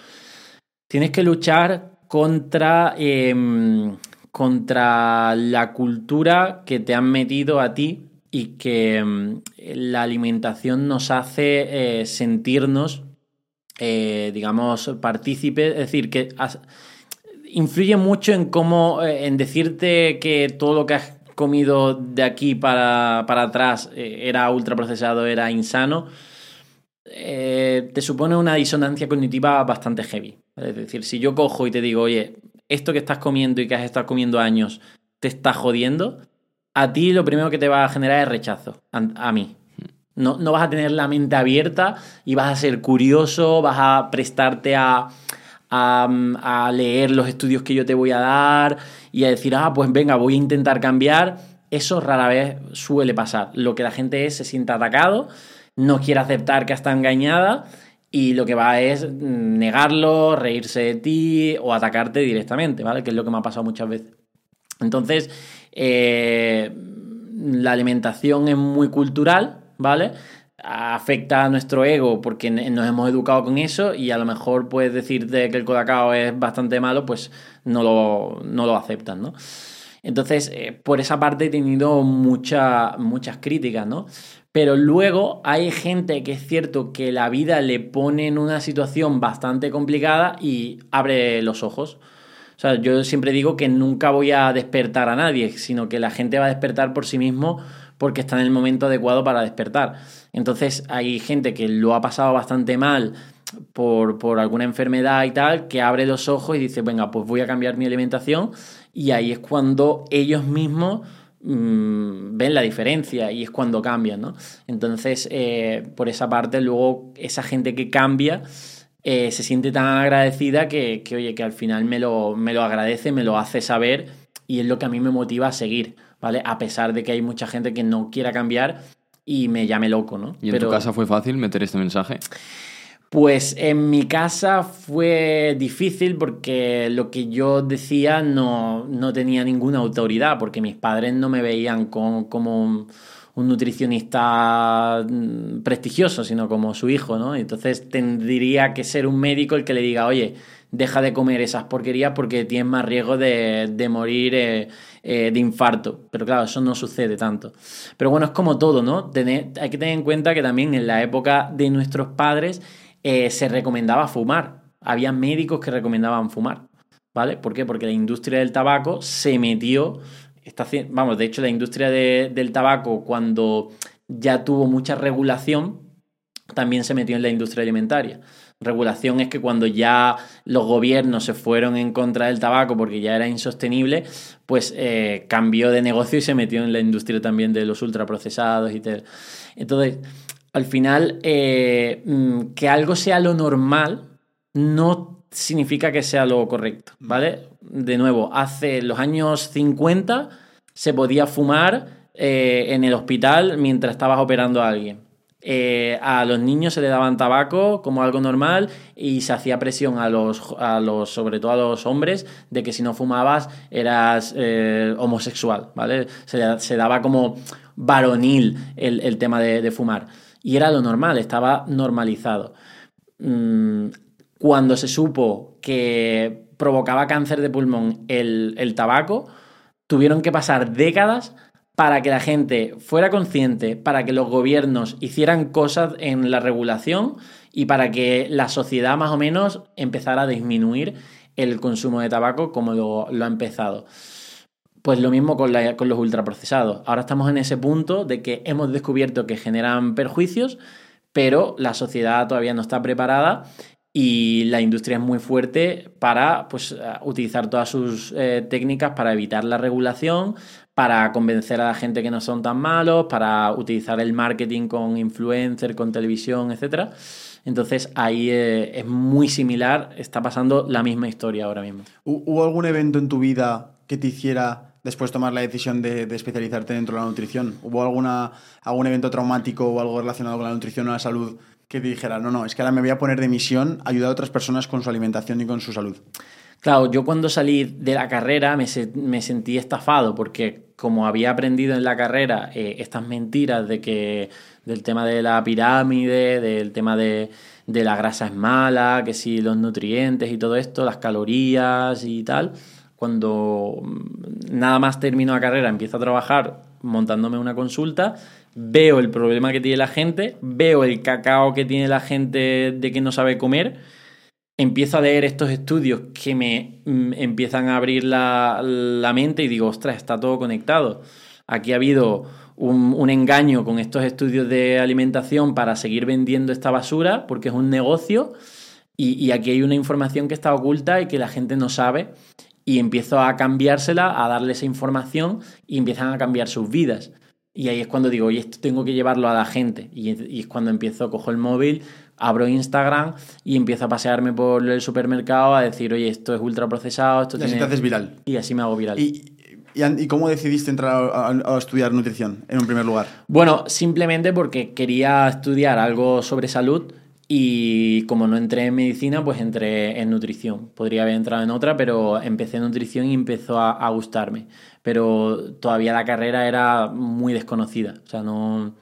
tienes que luchar contra, em, contra la cultura que te han metido a ti y que mm, la alimentación nos hace eh, sentirnos, eh, digamos, partícipes, es decir, que influye mucho en cómo, eh, en decirte que todo lo que has comido de aquí para, para atrás era ultraprocesado, era insano, te supone una disonancia cognitiva bastante heavy. Es decir, si yo cojo y te digo, oye, esto que estás comiendo y que has estado comiendo años te está jodiendo, a ti lo primero que te va a generar es rechazo, a, mí. No, no, vas a tener la mente abierta y vas a ser curioso, vas a prestarte a, leer los estudios que yo te voy a dar y a decir, ah, pues venga, voy a intentar cambiar. Eso rara vez suele pasar. Lo que la gente es, se siente atacado, no quiere aceptar que está engañada y lo que va es negarlo, reírse de ti o atacarte directamente, ¿vale? Que es lo que me ha pasado muchas veces. Entonces, eh, la alimentación es muy cultural, ¿vale? afecta a nuestro ego porque nos hemos educado con eso y a lo mejor puedes decirte que el colacao es bastante malo, pues no lo, no lo aceptan, ¿no? Entonces, eh, por esa parte he tenido muchas críticas, ¿no? Pero luego hay gente que es cierto que la vida le pone en una situación bastante complicada y abre los ojos. O sea, yo siempre digo que nunca voy a despertar a nadie, sino que la gente va a despertar por sí mismo porque está en el momento adecuado para despertar. Entonces hay gente que lo ha pasado bastante mal por, alguna enfermedad y tal, que abre los ojos y dice, venga, pues voy a cambiar mi alimentación y ahí es cuando ellos mismos mm, ven la diferencia y es cuando cambian, ¿no? Entonces, eh, por esa parte, luego esa gente que cambia eh, se siente tan agradecida que, oye, que al final me lo, me lo agradece, me lo hace saber y es lo que a mí me motiva a seguir, ¿vale? A pesar de que hay mucha gente que no quiera cambiar y me llame loco, ¿no? ¿Y en tu casa fue fácil meter este mensaje? Pues en mi casa fue difícil porque lo que yo decía no, no tenía ninguna autoridad, porque mis padres no me veían como un nutricionista mm, prestigioso, sino como su hijo, ¿no? Entonces tendría que ser un médico el que le diga, oye, deja de comer esas porquerías porque tienes más riesgo de, morir eh, eh, de infarto. Pero claro, eso no sucede tanto. Pero bueno, es como todo, ¿no? hay que tener en cuenta que también en la época de nuestros padres eh, se recomendaba fumar. Había médicos que recomendaban fumar. ¿Vale? ¿Por qué? Porque la industria del tabaco se metió vamos, de hecho la industria del tabaco cuando ya tuvo mucha regulación, también se metió en la industria alimentaria. Regulación es que cuando ya los gobiernos se fueron en contra del tabaco porque ya era insostenible, pues eh, cambió de negocio y se metió en la industria también de los ultraprocesados y tal. Entonces, al final, eh, mm, que algo sea lo normal no significa que sea lo correcto, ¿vale? De nuevo, hace los años 50 se podía fumar eh, en el hospital mientras estabas operando a alguien. Eh, a los niños se le daban tabaco como algo normal y se hacía presión a los, a los sobre todo a los hombres, de que si no fumabas eras eh, homosexual, ¿vale? Se, se, daba como varonil el, el tema de, fumar. Y era lo normal, estaba normalizado. Mm, cuando se supo que provocaba cáncer de pulmón el, el tabaco, tuvieron que pasar décadas para que la gente fuera consciente, para que los gobiernos hicieran cosas en la regulación y para que la sociedad más o menos empezara a disminuir el consumo de tabaco como lo, lo ha empezado. Pues lo mismo con, la, con, los ultraprocesados. Ahora estamos en ese punto de que hemos descubierto que generan perjuicios, pero la sociedad todavía no está preparada y la industria es muy fuerte para pues, utilizar todas sus eh, técnicas para evitar la regulación, para convencer a la gente que no son tan malos, para utilizar el marketing con influencer, con televisión, etc. Entonces ahí eh, es muy similar, está pasando la misma historia ahora mismo. ¿Hubo algún evento en tu vida que te hiciera después tomar la decisión de, de, especializarte dentro de la nutrición? ¿Hubo alguna, algún evento traumático o algo relacionado con la nutrición o la salud que te dijera, no, no, es que ahora me voy a poner de misión ayudar a otras personas con su alimentación y con su salud? Claro, yo cuando salí de la carrera me, me sentí estafado porque como había aprendido en la carrera eh, estas mentiras de que del tema de la pirámide, del tema de, de la grasa es mala, que si los nutrientes y todo esto, las calorías y tal, cuando mm, nada más termino la carrera, empiezo a trabajar montándome una consulta, veo el problema que tiene la gente, veo el cacao que tiene la gente de que no sabe comer empiezo a leer estos estudios que me mm, empiezan a abrir la, mente y digo, ostras, está todo conectado. Aquí ha habido un, un, engaño con estos estudios de alimentación para seguir vendiendo esta basura, porque es un negocio, y, y aquí hay una información que está oculta y que la gente no sabe, y empiezo a cambiársela, a darle esa información, y empiezan a cambiar sus vidas. Y ahí es cuando digo, oye, esto tengo que llevarlo a la gente. Y, y es cuando empiezo, cojo el móvil, abro Instagram y empiezo a pasearme por el supermercado a decir, oye, esto es ultraprocesado, esto y tiene... así te haces viral. Y así me hago viral. ¿Y, y, y cómo decidiste entrar a, a, a, estudiar nutrición en un primer lugar? Bueno, simplemente porque quería estudiar algo sobre salud y como no entré en medicina, pues entré en nutrición. Podría haber entrado en otra, pero empecé en nutrición y empezó a, a gustarme. Pero todavía la carrera era muy desconocida. O sea, no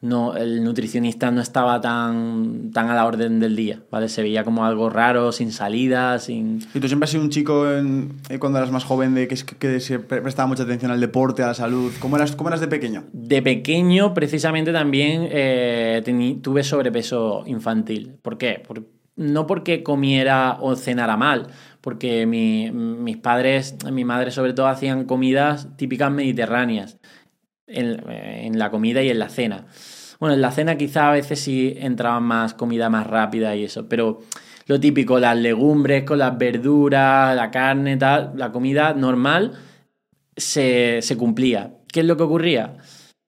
no, el nutricionista no estaba tan, tan a la orden del día, ¿vale? Se veía como algo raro, sin salida, sin... ¿Y tú siempre has sido un chico en, eh, cuando eras más joven de que, que se prestaba mucha atención al deporte, a la salud? ¿Cómo eras, cómo eras de pequeño? De pequeño, precisamente, también eh, tení, tuve sobrepeso infantil. ¿Por qué? Por, no porque comiera o cenara mal, porque mi, mis padres, mi madre sobre todo, hacían comidas típicas mediterráneas en, en la comida y en la cena. Bueno, en la cena quizá a veces sí entraba más comida más rápida y eso, pero lo típico, las legumbres con las verduras, la carne, tal, la comida normal se, se cumplía. ¿Qué es lo que ocurría?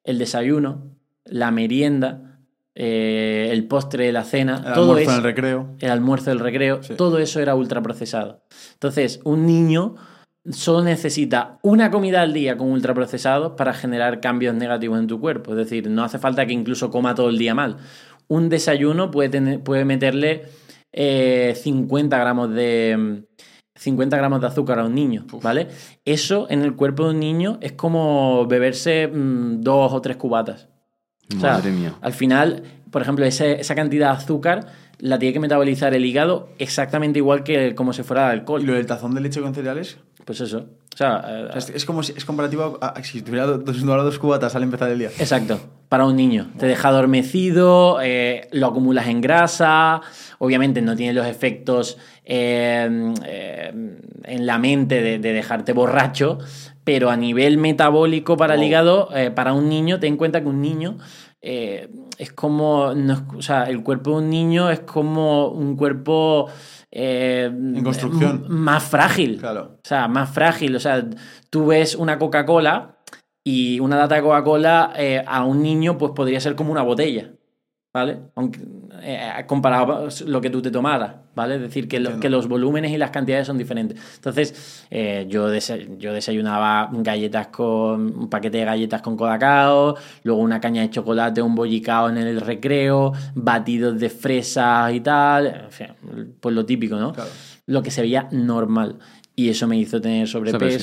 El desayuno, la merienda, eh, el postre la cena, el todo almuerzo eso, en el recreo. el almuerzo del recreo, sí. todo eso era ultraprocesado. Entonces, un niño solo necesita una comida al día con ultraprocesados para generar cambios negativos en tu cuerpo. Es decir, no hace falta que incluso coma todo el día mal. Un desayuno puede, tener, puede meterle eh, 50 gramos de... 50 gramos de azúcar a un niño, ¿vale? Eso en el cuerpo de un niño es como beberse mmm, dos o tres cubatas. Madre o sea, mía. Al final, por ejemplo, ese, esa cantidad de azúcar la tiene que metabolizar el hígado exactamente igual que como si fuera alcohol. ¿Y lo del tazón de leche con cereales? Pues eso. O sea, eh, es, es, como si, es comparativo a, a, si tuviera dos, dos cubatas al empezar el día. Exacto. Para un niño. Te deja adormecido, eh, lo acumulas en grasa, obviamente no tiene los efectos eh, eh, en la mente de, de, dejarte borracho, pero a nivel metabólico para el hígado, eh, para un niño, ten en cuenta que un niño eh, es como, no, o sea, el cuerpo de un niño es como un cuerpo... Eh, en construcción. Más frágil. Claro. O sea, más frágil. O sea, tú ves una Coca-Cola y una lata de Coca-Cola eh, a un niño pues podría ser como una botella. ¿Vale? Aunque, eh, comparado a lo que tú te tomaras, ¿vale? Es decir, que, lo- que los volúmenes y las cantidades son diferentes. Entonces, eh, yo, yo desayunaba galletas con un paquete de galletas con colacao, luego una caña de chocolate, un bollicao en el recreo, batidos de fresas y tal, en fin, pues lo típico, ¿no? Lo que se veía normal. Y eso me hizo tener sobrepeso.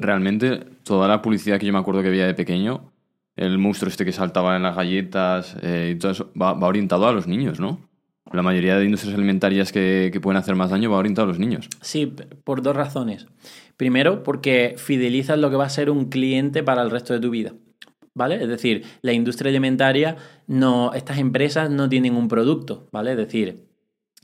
Realmente, toda la publicidad que yo me acuerdo que veía de pequeño, el monstruo este que saltaba en las galletas eh, y todo eso, va, va orientado a los niños, ¿no? La mayoría de industrias alimentarias que, que pueden hacer más daño va orientado a los niños. Sí, por dos razones. Primero, porque fidelizas lo que va a ser un cliente para el resto de tu vida. ¿Vale? Es decir, la industria alimentaria, no, estas empresas no tienen un producto, ¿vale? Es decir,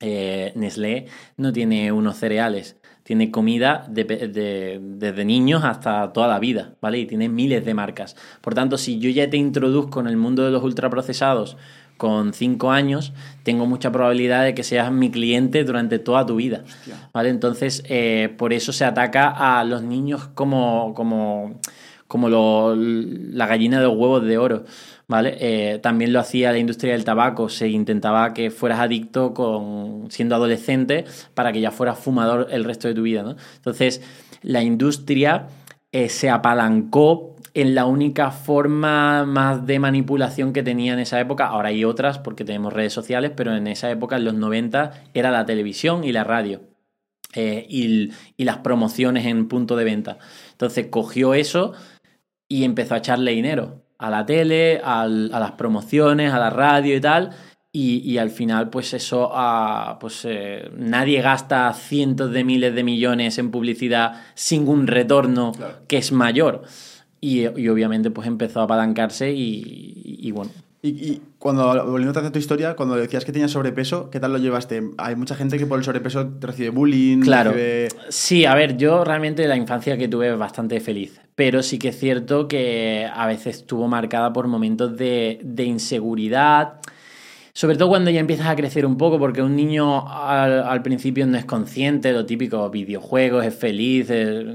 eh, Nestlé no tiene unos cereales, tiene comida de desde niños hasta toda la vida, ¿vale? Y tiene miles de marcas. Por tanto, si yo ya te introduzco en el mundo de los ultraprocesados con 5 años, tengo mucha probabilidad de que seas mi cliente durante toda tu vida, ¿vale? Entonces, eh, por eso se ataca a los niños como, como, como lo- la gallina de los huevos de oro. ¿Vale? Eh, también lo hacía la industria del tabaco, se intentaba que fueras adicto con, siendo adolescente para que ya fueras fumador el resto de tu vida. Entonces, la industria eh, se apalancó en la única forma más de manipulación que tenía en esa época. Ahora hay otras porque tenemos redes sociales, pero en esa época, en los 90, era la televisión y la radio eh, y las promociones en punto de venta. Entonces cogió eso y empezó a echarle dinero a la tele, al- a las promociones, a la radio y tal. Y, y al final, pues eso, ah, pues eh, nadie gasta cientos de miles de millones en publicidad sin un retorno que es mayor. Y, y obviamente, pues empezó a apalancarse y, y bueno, Y, y cuando, volviendo a tu historia, cuando decías que tenías sobrepeso, ¿qué tal lo llevaste? Hay mucha gente que por el sobrepeso recibe bullying, Claro. recibe... Sí, a ver, yo realmente la infancia que tuve es bastante feliz, pero sí que es cierto que a veces estuvo marcada por momentos de, de inseguridad, sobre todo cuando ya empiezas a crecer un poco, porque un niño al, al principio no es consciente, lo típico, videojuegos, es feliz, es,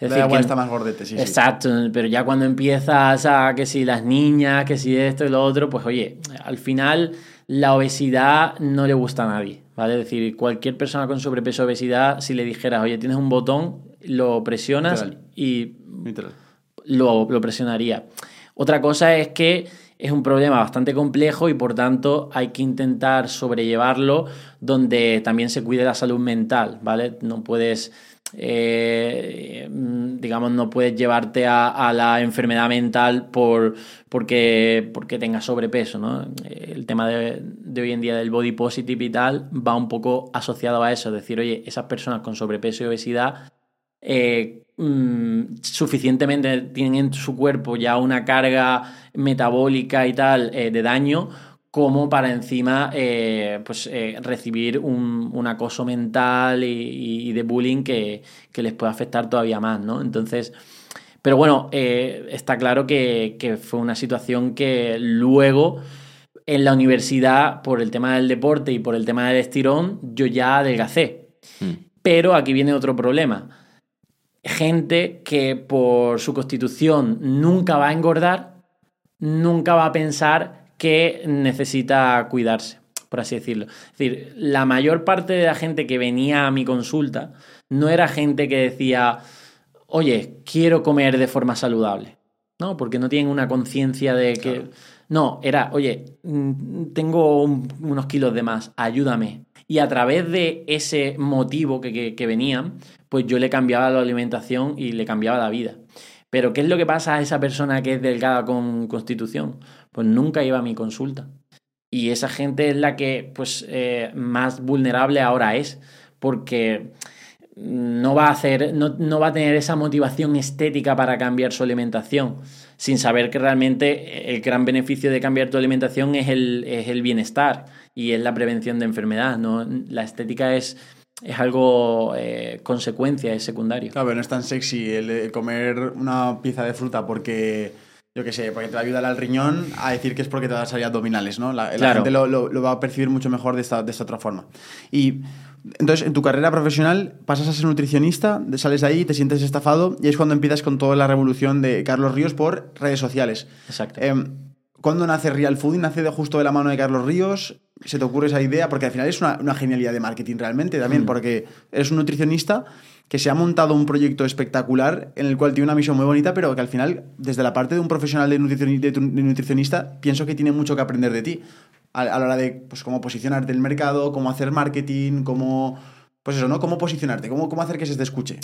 es Da igual, que- está más gordete, sí, sí. Exacto, pero ya cuando empiezas a que si las niñas, que si esto y lo otro, pues oye, al final la obesidad no le gusta a nadie, ¿vale? Es decir, cualquier persona con sobrepeso o obesidad, si le dijeras, oye, tienes un botón, lo presionas Literal. y Literal. lo, lo presionaría. Otra cosa es que es un problema bastante complejo y por tanto hay que intentar sobrellevarlo donde también se cuide la salud mental, ¿vale? No puedes, eh, mm, digamos, no puedes llevarte a, la enfermedad mental por, porque, porque tengas sobrepeso, ¿no? El tema de, de hoy en día del body positive y tal va un poco asociado a eso, es decir, oye, esas personas con sobrepeso y obesidad eh, mm, suficientemente tienen en su cuerpo ya una carga metabólica y tal eh, de daño como para encima eh, pues, eh, recibir un, un acoso mental y, y de bullying que, que les puede afectar todavía más, ¿no? Entonces, pero bueno, eh, está claro que, que fue una situación que luego en la universidad, por el tema del deporte y por el tema del estirón, yo ya adelgacé. Pero aquí viene otro problema. Gente que por su constitución nunca va a engordar, nunca va a pensar que necesita cuidarse, por así decirlo. Es decir, la mayor parte de la gente que venía a mi consulta no era gente que decía, oye, quiero comer de forma saludable, ¿no? Porque no tienen una conciencia de que... No, era, oye, mm, tengo un- unos kilos de más, ayúdame. Y a través de ese motivo que, que- que venían, pues yo le cambiaba la alimentación y le cambiaba la vida. Pero ¿qué es lo que pasa a esa persona que es delgada con constitución? Pues nunca iba a mi consulta. Y esa gente es la que pues, eh, más vulnerable ahora es, porque no va a hacer, no, no va a tener esa motivación estética para cambiar su alimentación. sin saber que realmente el gran beneficio de cambiar tu alimentación es el, es el bienestar y es la prevención de enfermedad. ¿no? La estética es, es algo eh, consecuencia, es secundario. Claro, pero no es tan sexy el comer una pieza de fruta porque, yo qué sé, porque te va a ayudar al riñón a decir que es porque te va a salir abdominales, ¿no? La, la Claro. gente lo, lo- lo va a percibir mucho mejor de esta, de esta otra forma. Y entonces, en tu carrera profesional pasas a ser nutricionista, sales de ahí, te sientes estafado y es cuando empiezas con toda la revolución de Carlos Ríos por redes sociales. Exacto. Em, ¿Cuándo nace Real Fooding? ¿Nace de justo de la mano de Carlos Ríos? ¿Se te ocurre esa idea? Porque al final es una, una genialidad de marketing realmente también, Mm. porque eres un nutricionista que se ha montado un proyecto espectacular en el cual tiene una misión muy bonita, pero que al final, desde la parte de un profesional de, nutricioni- de nutricionista, pienso que tiene mucho que aprender de ti. A, a la hora de pues, cómo posicionarte en el mercado, cómo hacer marketing, cómo... Pues eso, ¿no? Cómo posicionarte, cómo, cómo hacer que se te escuche.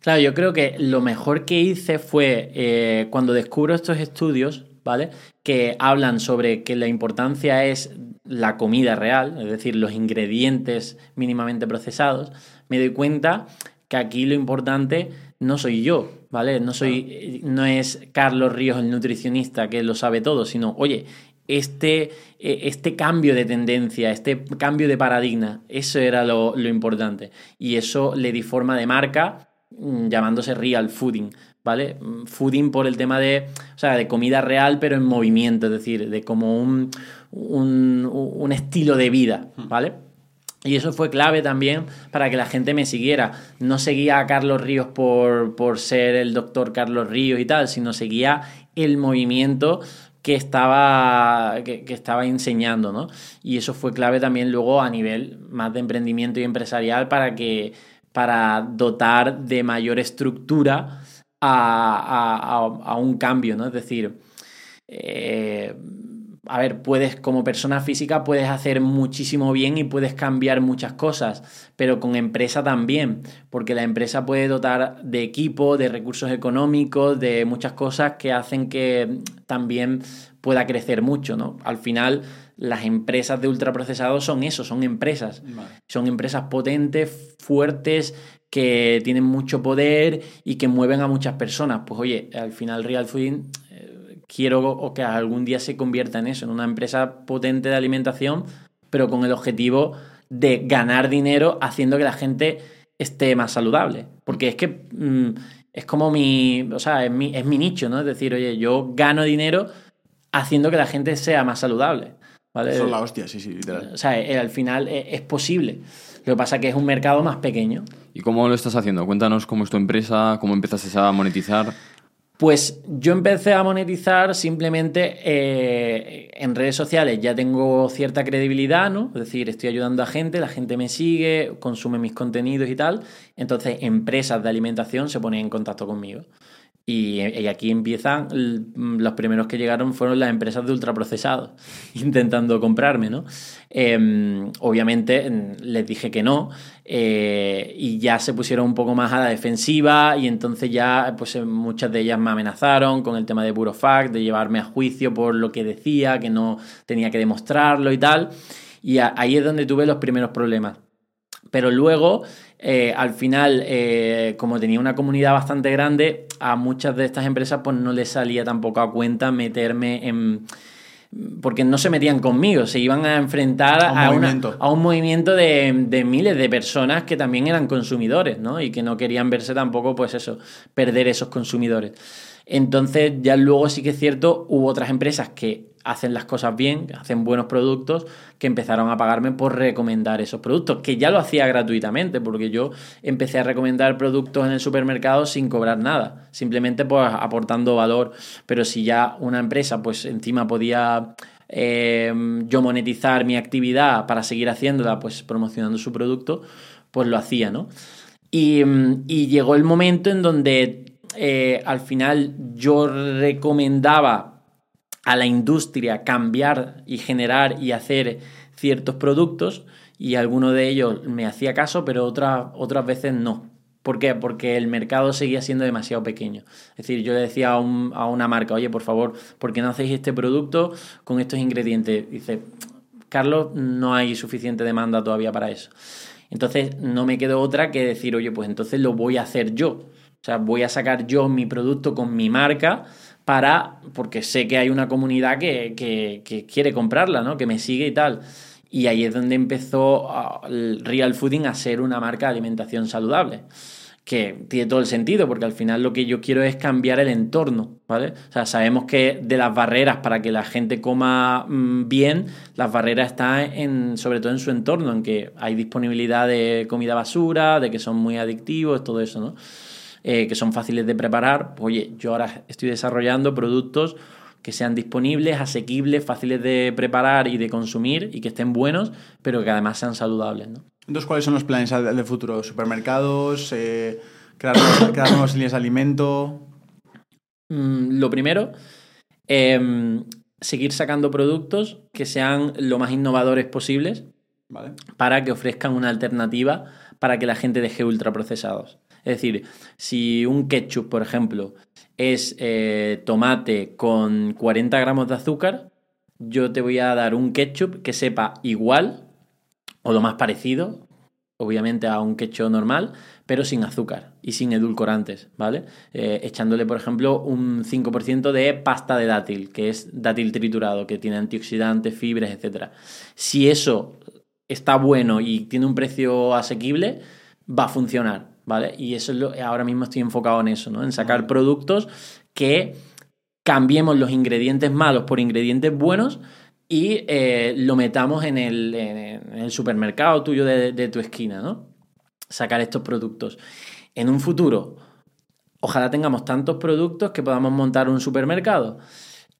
Claro, yo creo que lo mejor que hice fue eh, cuando descubro estos estudios, ¿vale? Que hablan sobre que la importancia es la comida real, es decir, los ingredientes mínimamente procesados, me doy cuenta que aquí lo importante no soy yo, ¿vale? No soy, no es Carlos Ríos el nutricionista que lo sabe todo, sino, oye, este, eh, este cambio de tendencia, este cambio de paradigma, eso era lo, lo importante. Y eso le di forma de marca mm, llamándose Real Fooding, ¿vale? Mm, Fooding por el tema de, o sea, de comida real pero en movimiento, es decir, de como un, un, un estilo de vida, ¿vale? Y eso fue clave también para que la gente me siguiera. No seguía a Carlos Ríos por, por ser el doctor Carlos Ríos y tal, sino seguía el movimiento que estaba, que, estaba enseñando, ¿no? Y eso fue clave también luego a nivel más de emprendimiento y empresarial para que para dotar de mayor estructura a, a- a- a un cambio, ¿no? Es decir, eh, a ver, puedes, como persona física, puedes hacer muchísimo bien y puedes cambiar muchas cosas, pero con empresa también, porque la empresa puede dotar de equipo, de recursos económicos, de muchas cosas que hacen que también pueda crecer mucho, ¿no? Al final, las empresas de ultraprocesados son eso, son empresas. Son empresas potentes, fuertes, que tienen mucho poder y que mueven a muchas personas. Pues oye, al final Real Fooding quiero o que algún día se convierta en eso, en una empresa potente de alimentación, pero con el objetivo de ganar dinero haciendo que la gente esté más saludable. Porque es que mm, es como mi, o sea, es mi, es mi nicho, ¿no? Es decir, oye, yo gano dinero haciendo que la gente sea más saludable. ¿vale? Eso es la hostia, sí, sí, literal. O sea, eh, al final eh, es posible. Lo que pasa es que es un mercado más pequeño. ¿Y cómo lo estás haciendo? Cuéntanos cómo es tu empresa, cómo empezaste a monetizar. Pues yo empecé a monetizar simplemente eh, en redes sociales. Ya tengo cierta credibilidad, ¿no? Es decir, estoy ayudando a gente, la gente me sigue, consume mis contenidos y tal. Entonces, empresas de alimentación se ponen en contacto conmigo. Y, aquí empiezan, l- los primeros que llegaron fueron las empresas de ultraprocesados, intentando comprarme, ¿no? Eh, obviamente mm, les dije que no, eh, y ya se pusieron un poco más a la defensiva, y entonces ya pues eh, muchas de ellas me amenazaron con el tema de Burofax, de llevarme a juicio por lo que decía, que no tenía que demostrarlo y tal. Y ahí es donde tuve los primeros problemas. Pero luego, eh, al final, como tenía una comunidad bastante grande, a muchas de estas empresas pues no les salía tampoco a cuenta meterme en... Porque no se metían conmigo, se iban a enfrentar A un a, una- movimiento. a un movimiento de, de miles de personas que también eran consumidores, ¿no? Y que no querían verse tampoco, pues eso, perder esos consumidores. Entonces, ya luego sí que es cierto, hubo otras empresas que hacen las cosas bien, hacen buenos productos, que empezaron a pagarme por recomendar esos productos, que ya lo hacía gratuitamente, porque yo empecé a recomendar productos en el supermercado sin cobrar nada, simplemente pues aportando valor. Pero si ya una empresa, pues encima podía eh, yo monetizar mi actividad para seguir haciéndola, pues promocionando su producto, pues lo hacía, ¿no? Y, y llegó el momento en donde eh, al final yo recomendaba a la industria cambiar y generar y hacer ciertos productos y alguno de ellos me hacía caso, pero otras, otras veces no. ¿Por qué? Porque el mercado seguía siendo demasiado pequeño. Es decir, yo le decía a, un- a una marca, oye, por favor, ¿por qué no hacéis este producto con estos ingredientes? Dice, Carlos, no hay suficiente demanda todavía para eso. Entonces no me quedó otra que decir, oye, pues entonces lo voy a hacer yo. O sea, voy a sacar yo mi producto con mi marca para, porque sé que hay una comunidad que, que- quiere comprarla, ¿no? Que me sigue y tal. Y ahí es donde empezó ah, Real Fooding a ser una marca de alimentación saludable. Que tiene todo el sentido, porque al final lo que yo quiero es cambiar el entorno, ¿vale? O sea, sabemos que de las barreras para que la gente coma mm, bien, las barreras están en, sobre todo en su entorno, en que hay disponibilidad de comida basura, de que son muy adictivos, todo eso, ¿no? Eh, que son fáciles de preparar. Oye, yo ahora estoy desarrollando productos que sean disponibles, asequibles, fáciles de preparar y de consumir y que estén buenos, pero que además sean saludables, ¿no? Entonces, ¿cuáles son los planes del del futuro? ¿Supermercados? Eh, crear, nuevas- crear nuevas líneas de alimento? Mm, lo primero, em, seguir sacando productos que sean lo más innovadores posibles Vale. para que ofrezcan una alternativa para que la gente deje ultraprocesados. Es decir, si un ketchup, por ejemplo, es eh, tomate con 40 gramos de azúcar, yo te voy a dar un ketchup que sepa igual o lo más parecido, obviamente a un ketchup normal, pero sin azúcar y sin edulcorantes, ¿vale? Eh, echándole, por ejemplo, un 5% de pasta de dátil, que es dátil triturado, que tiene antioxidantes, fibras, etc. Si eso está bueno y tiene un precio asequible, va a funcionar, ¿vale? Y eso es lo, ahora mismo estoy enfocado en eso, ¿no? En sacar productos que cambiemos los ingredientes malos por ingredientes buenos y eh, lo metamos en el, en el supermercado tuyo de, de tu esquina, ¿no? Sacar estos productos. En un futuro, ojalá tengamos tantos productos que podamos montar un supermercado.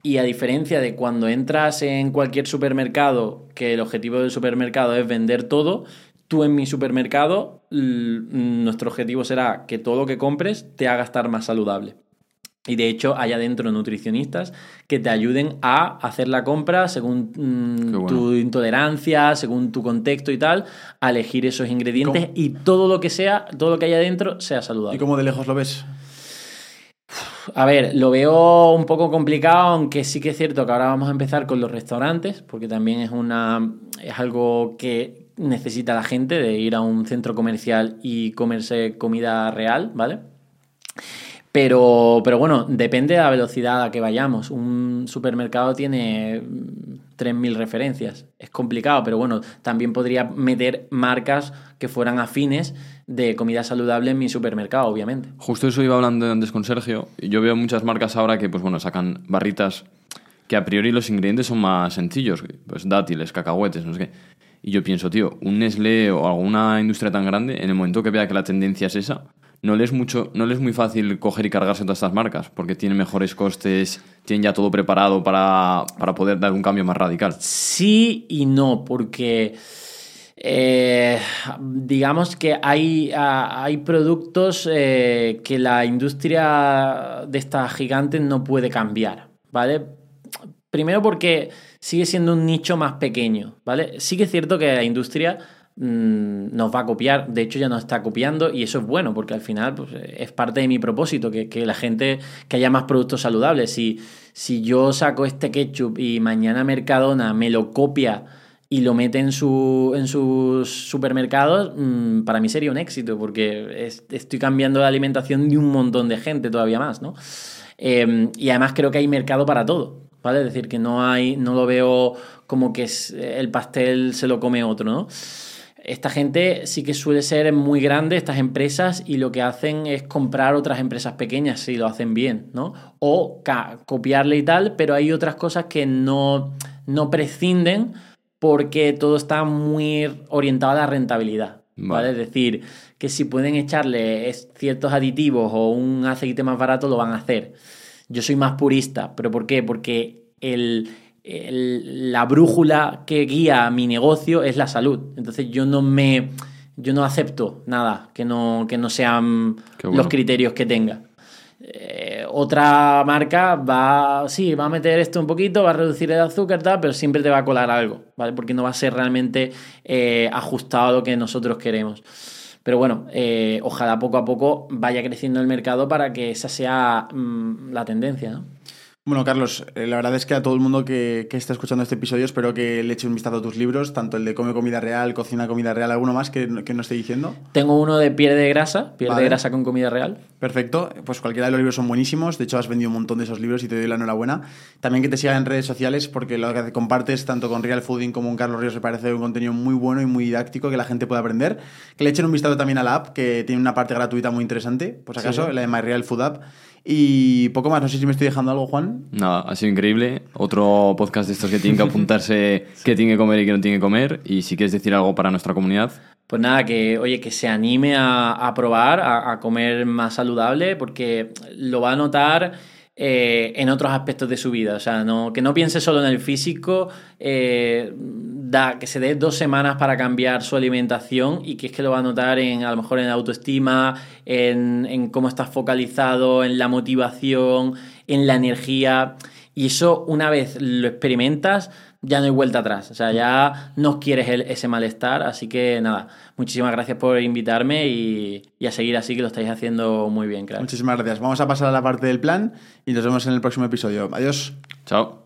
Y a diferencia de cuando entras en cualquier supermercado, que el objetivo del supermercado es vender todo, tú en mi supermercado, nuestro objetivo será que todo lo que compres te haga estar más saludable. Y de hecho, hay adentro nutricionistas que te ayuden a hacer la compra según mm, bueno. tu intolerancia, según tu contexto y tal, a elegir esos ingredientes y todo lo que sea, todo lo que hay adentro sea saludable. ¿Y cómo de lejos lo ves? A ver, lo veo un poco complicado, aunque sí que es cierto que ahora vamos a empezar con los restaurantes, porque también es una es algo que necesita la gente de ir a un centro comercial y comerse comida real, ¿vale? Pero, pero bueno, depende de la velocidad a que vayamos. Un supermercado tiene mm, 3.000 referencias. Es complicado, pero bueno, también podría meter marcas que fueran afines de comida saludable en mi supermercado, obviamente. Justo eso iba hablando antes con Sergio. Yo veo muchas marcas ahora que, pues bueno, sacan barritas que a priori los ingredientes son más sencillos. Pues dátiles, cacahuetes, no sé qué. Y yo pienso, tío, un Nestlé o alguna industria tan grande, en el momento que vea que la tendencia es esa, no le es, mucho, no le es muy fácil coger y cargarse todas estas marcas, porque tienen mejores costes, tienen ya todo preparado para, para poder dar un cambio más radical. Sí y no, porque eh, digamos que hay, hay productos eh, que la industria de estas gigantes no puede cambiar, ¿vale? Primero porque sigue siendo un nicho más pequeño, ¿vale? Sí que es cierto que la industria mm, nos va a copiar, de hecho ya nos está copiando y eso es bueno porque al final pues, es parte de mi propósito, que, que la gente, que haya más productos saludables. Si, si yo saco este ketchup y mañana Mercadona me lo copia y lo mete en, su, en sus supermercados, mm, para mí sería un éxito porque es- estoy cambiando la alimentación de un montón de gente todavía más, ¿no? Eh, y además creo que hay mercado para todo, ¿vale? Es decir, que no hay, no lo veo como que el pastel se lo come otro, ¿no? Esta gente sí que suele ser muy grande, estas empresas, y lo que hacen es comprar otras empresas pequeñas si lo hacen bien, ¿no? O copiarle y tal, pero hay otras cosas que no, no prescinden porque todo está muy orientado a la rentabilidad, ¿vale? Vale. Es decir, que si pueden echarle ciertos aditivos o un aceite más barato, lo van a hacer. Yo soy más purista, ¿pero por qué? Porque el, el- la brújula que guía mi negocio es la salud. Entonces yo no me yo no acepto nada que no, que no sean bueno. los criterios que tenga. Eh, otra marca va, sí, va a meter esto un poquito, va a reducir el azúcar, tal, pero siempre te va a colar algo, ¿vale? Porque no va a ser realmente eh, ajustado a lo que nosotros queremos. Pero bueno, eh, ojalá poco a poco vaya creciendo el mercado para que esa sea mm, la tendencia, ¿no? Bueno, Carlos, eh, la verdad es que a todo el mundo que, que está escuchando este episodio espero que le eche un vistazo a tus libros, tanto el de Come Comida Real, Cocina Comida Real, ¿alguno más que, que no esté diciendo? Tengo uno de pierde grasa, pierde Vale. grasa con comida real. Perfecto, pues cualquiera de los libros son buenísimos, de hecho has vendido un montón de esos libros y te doy la enhorabuena. También que te sigan en redes sociales porque lo que compartes tanto con Real Fooding como con Carlos Ríos me parece un contenido muy bueno y muy didáctico que la gente puede aprender. Que le echen un vistazo también a la app que tiene una parte gratuita muy interesante, si acaso, Sí. la de My Real Food App. Y poco más, no sé si me estoy dejando algo, Juan. Nada, ha sido increíble. Otro podcast de estos que tienen que apuntarse qué tiene que comer y qué no tiene que comer. Y si quieres decir algo para nuestra comunidad. Pues nada, que oye, que se anime a, a probar, a, a comer más saludable, porque lo va a notar eh, en otros aspectos de su vida. O sea, no, que no piense solo en el físico, eh, da, que se dé dos semanas para cambiar su alimentación y que es que lo va a notar en, a lo mejor en la autoestima, en, en cómo estás focalizado, en la motivación, en la energía. Y eso, una vez lo experimentas, ya no hay vuelta atrás. O sea, ya no quieres el- ese malestar. Así que nada, muchísimas gracias por invitarme y, y a seguir así que lo estáis haciendo muy bien, claro. Muchísimas gracias. Vamos a pasar a la parte del plan y nos vemos en el próximo episodio. Adiós. Chao.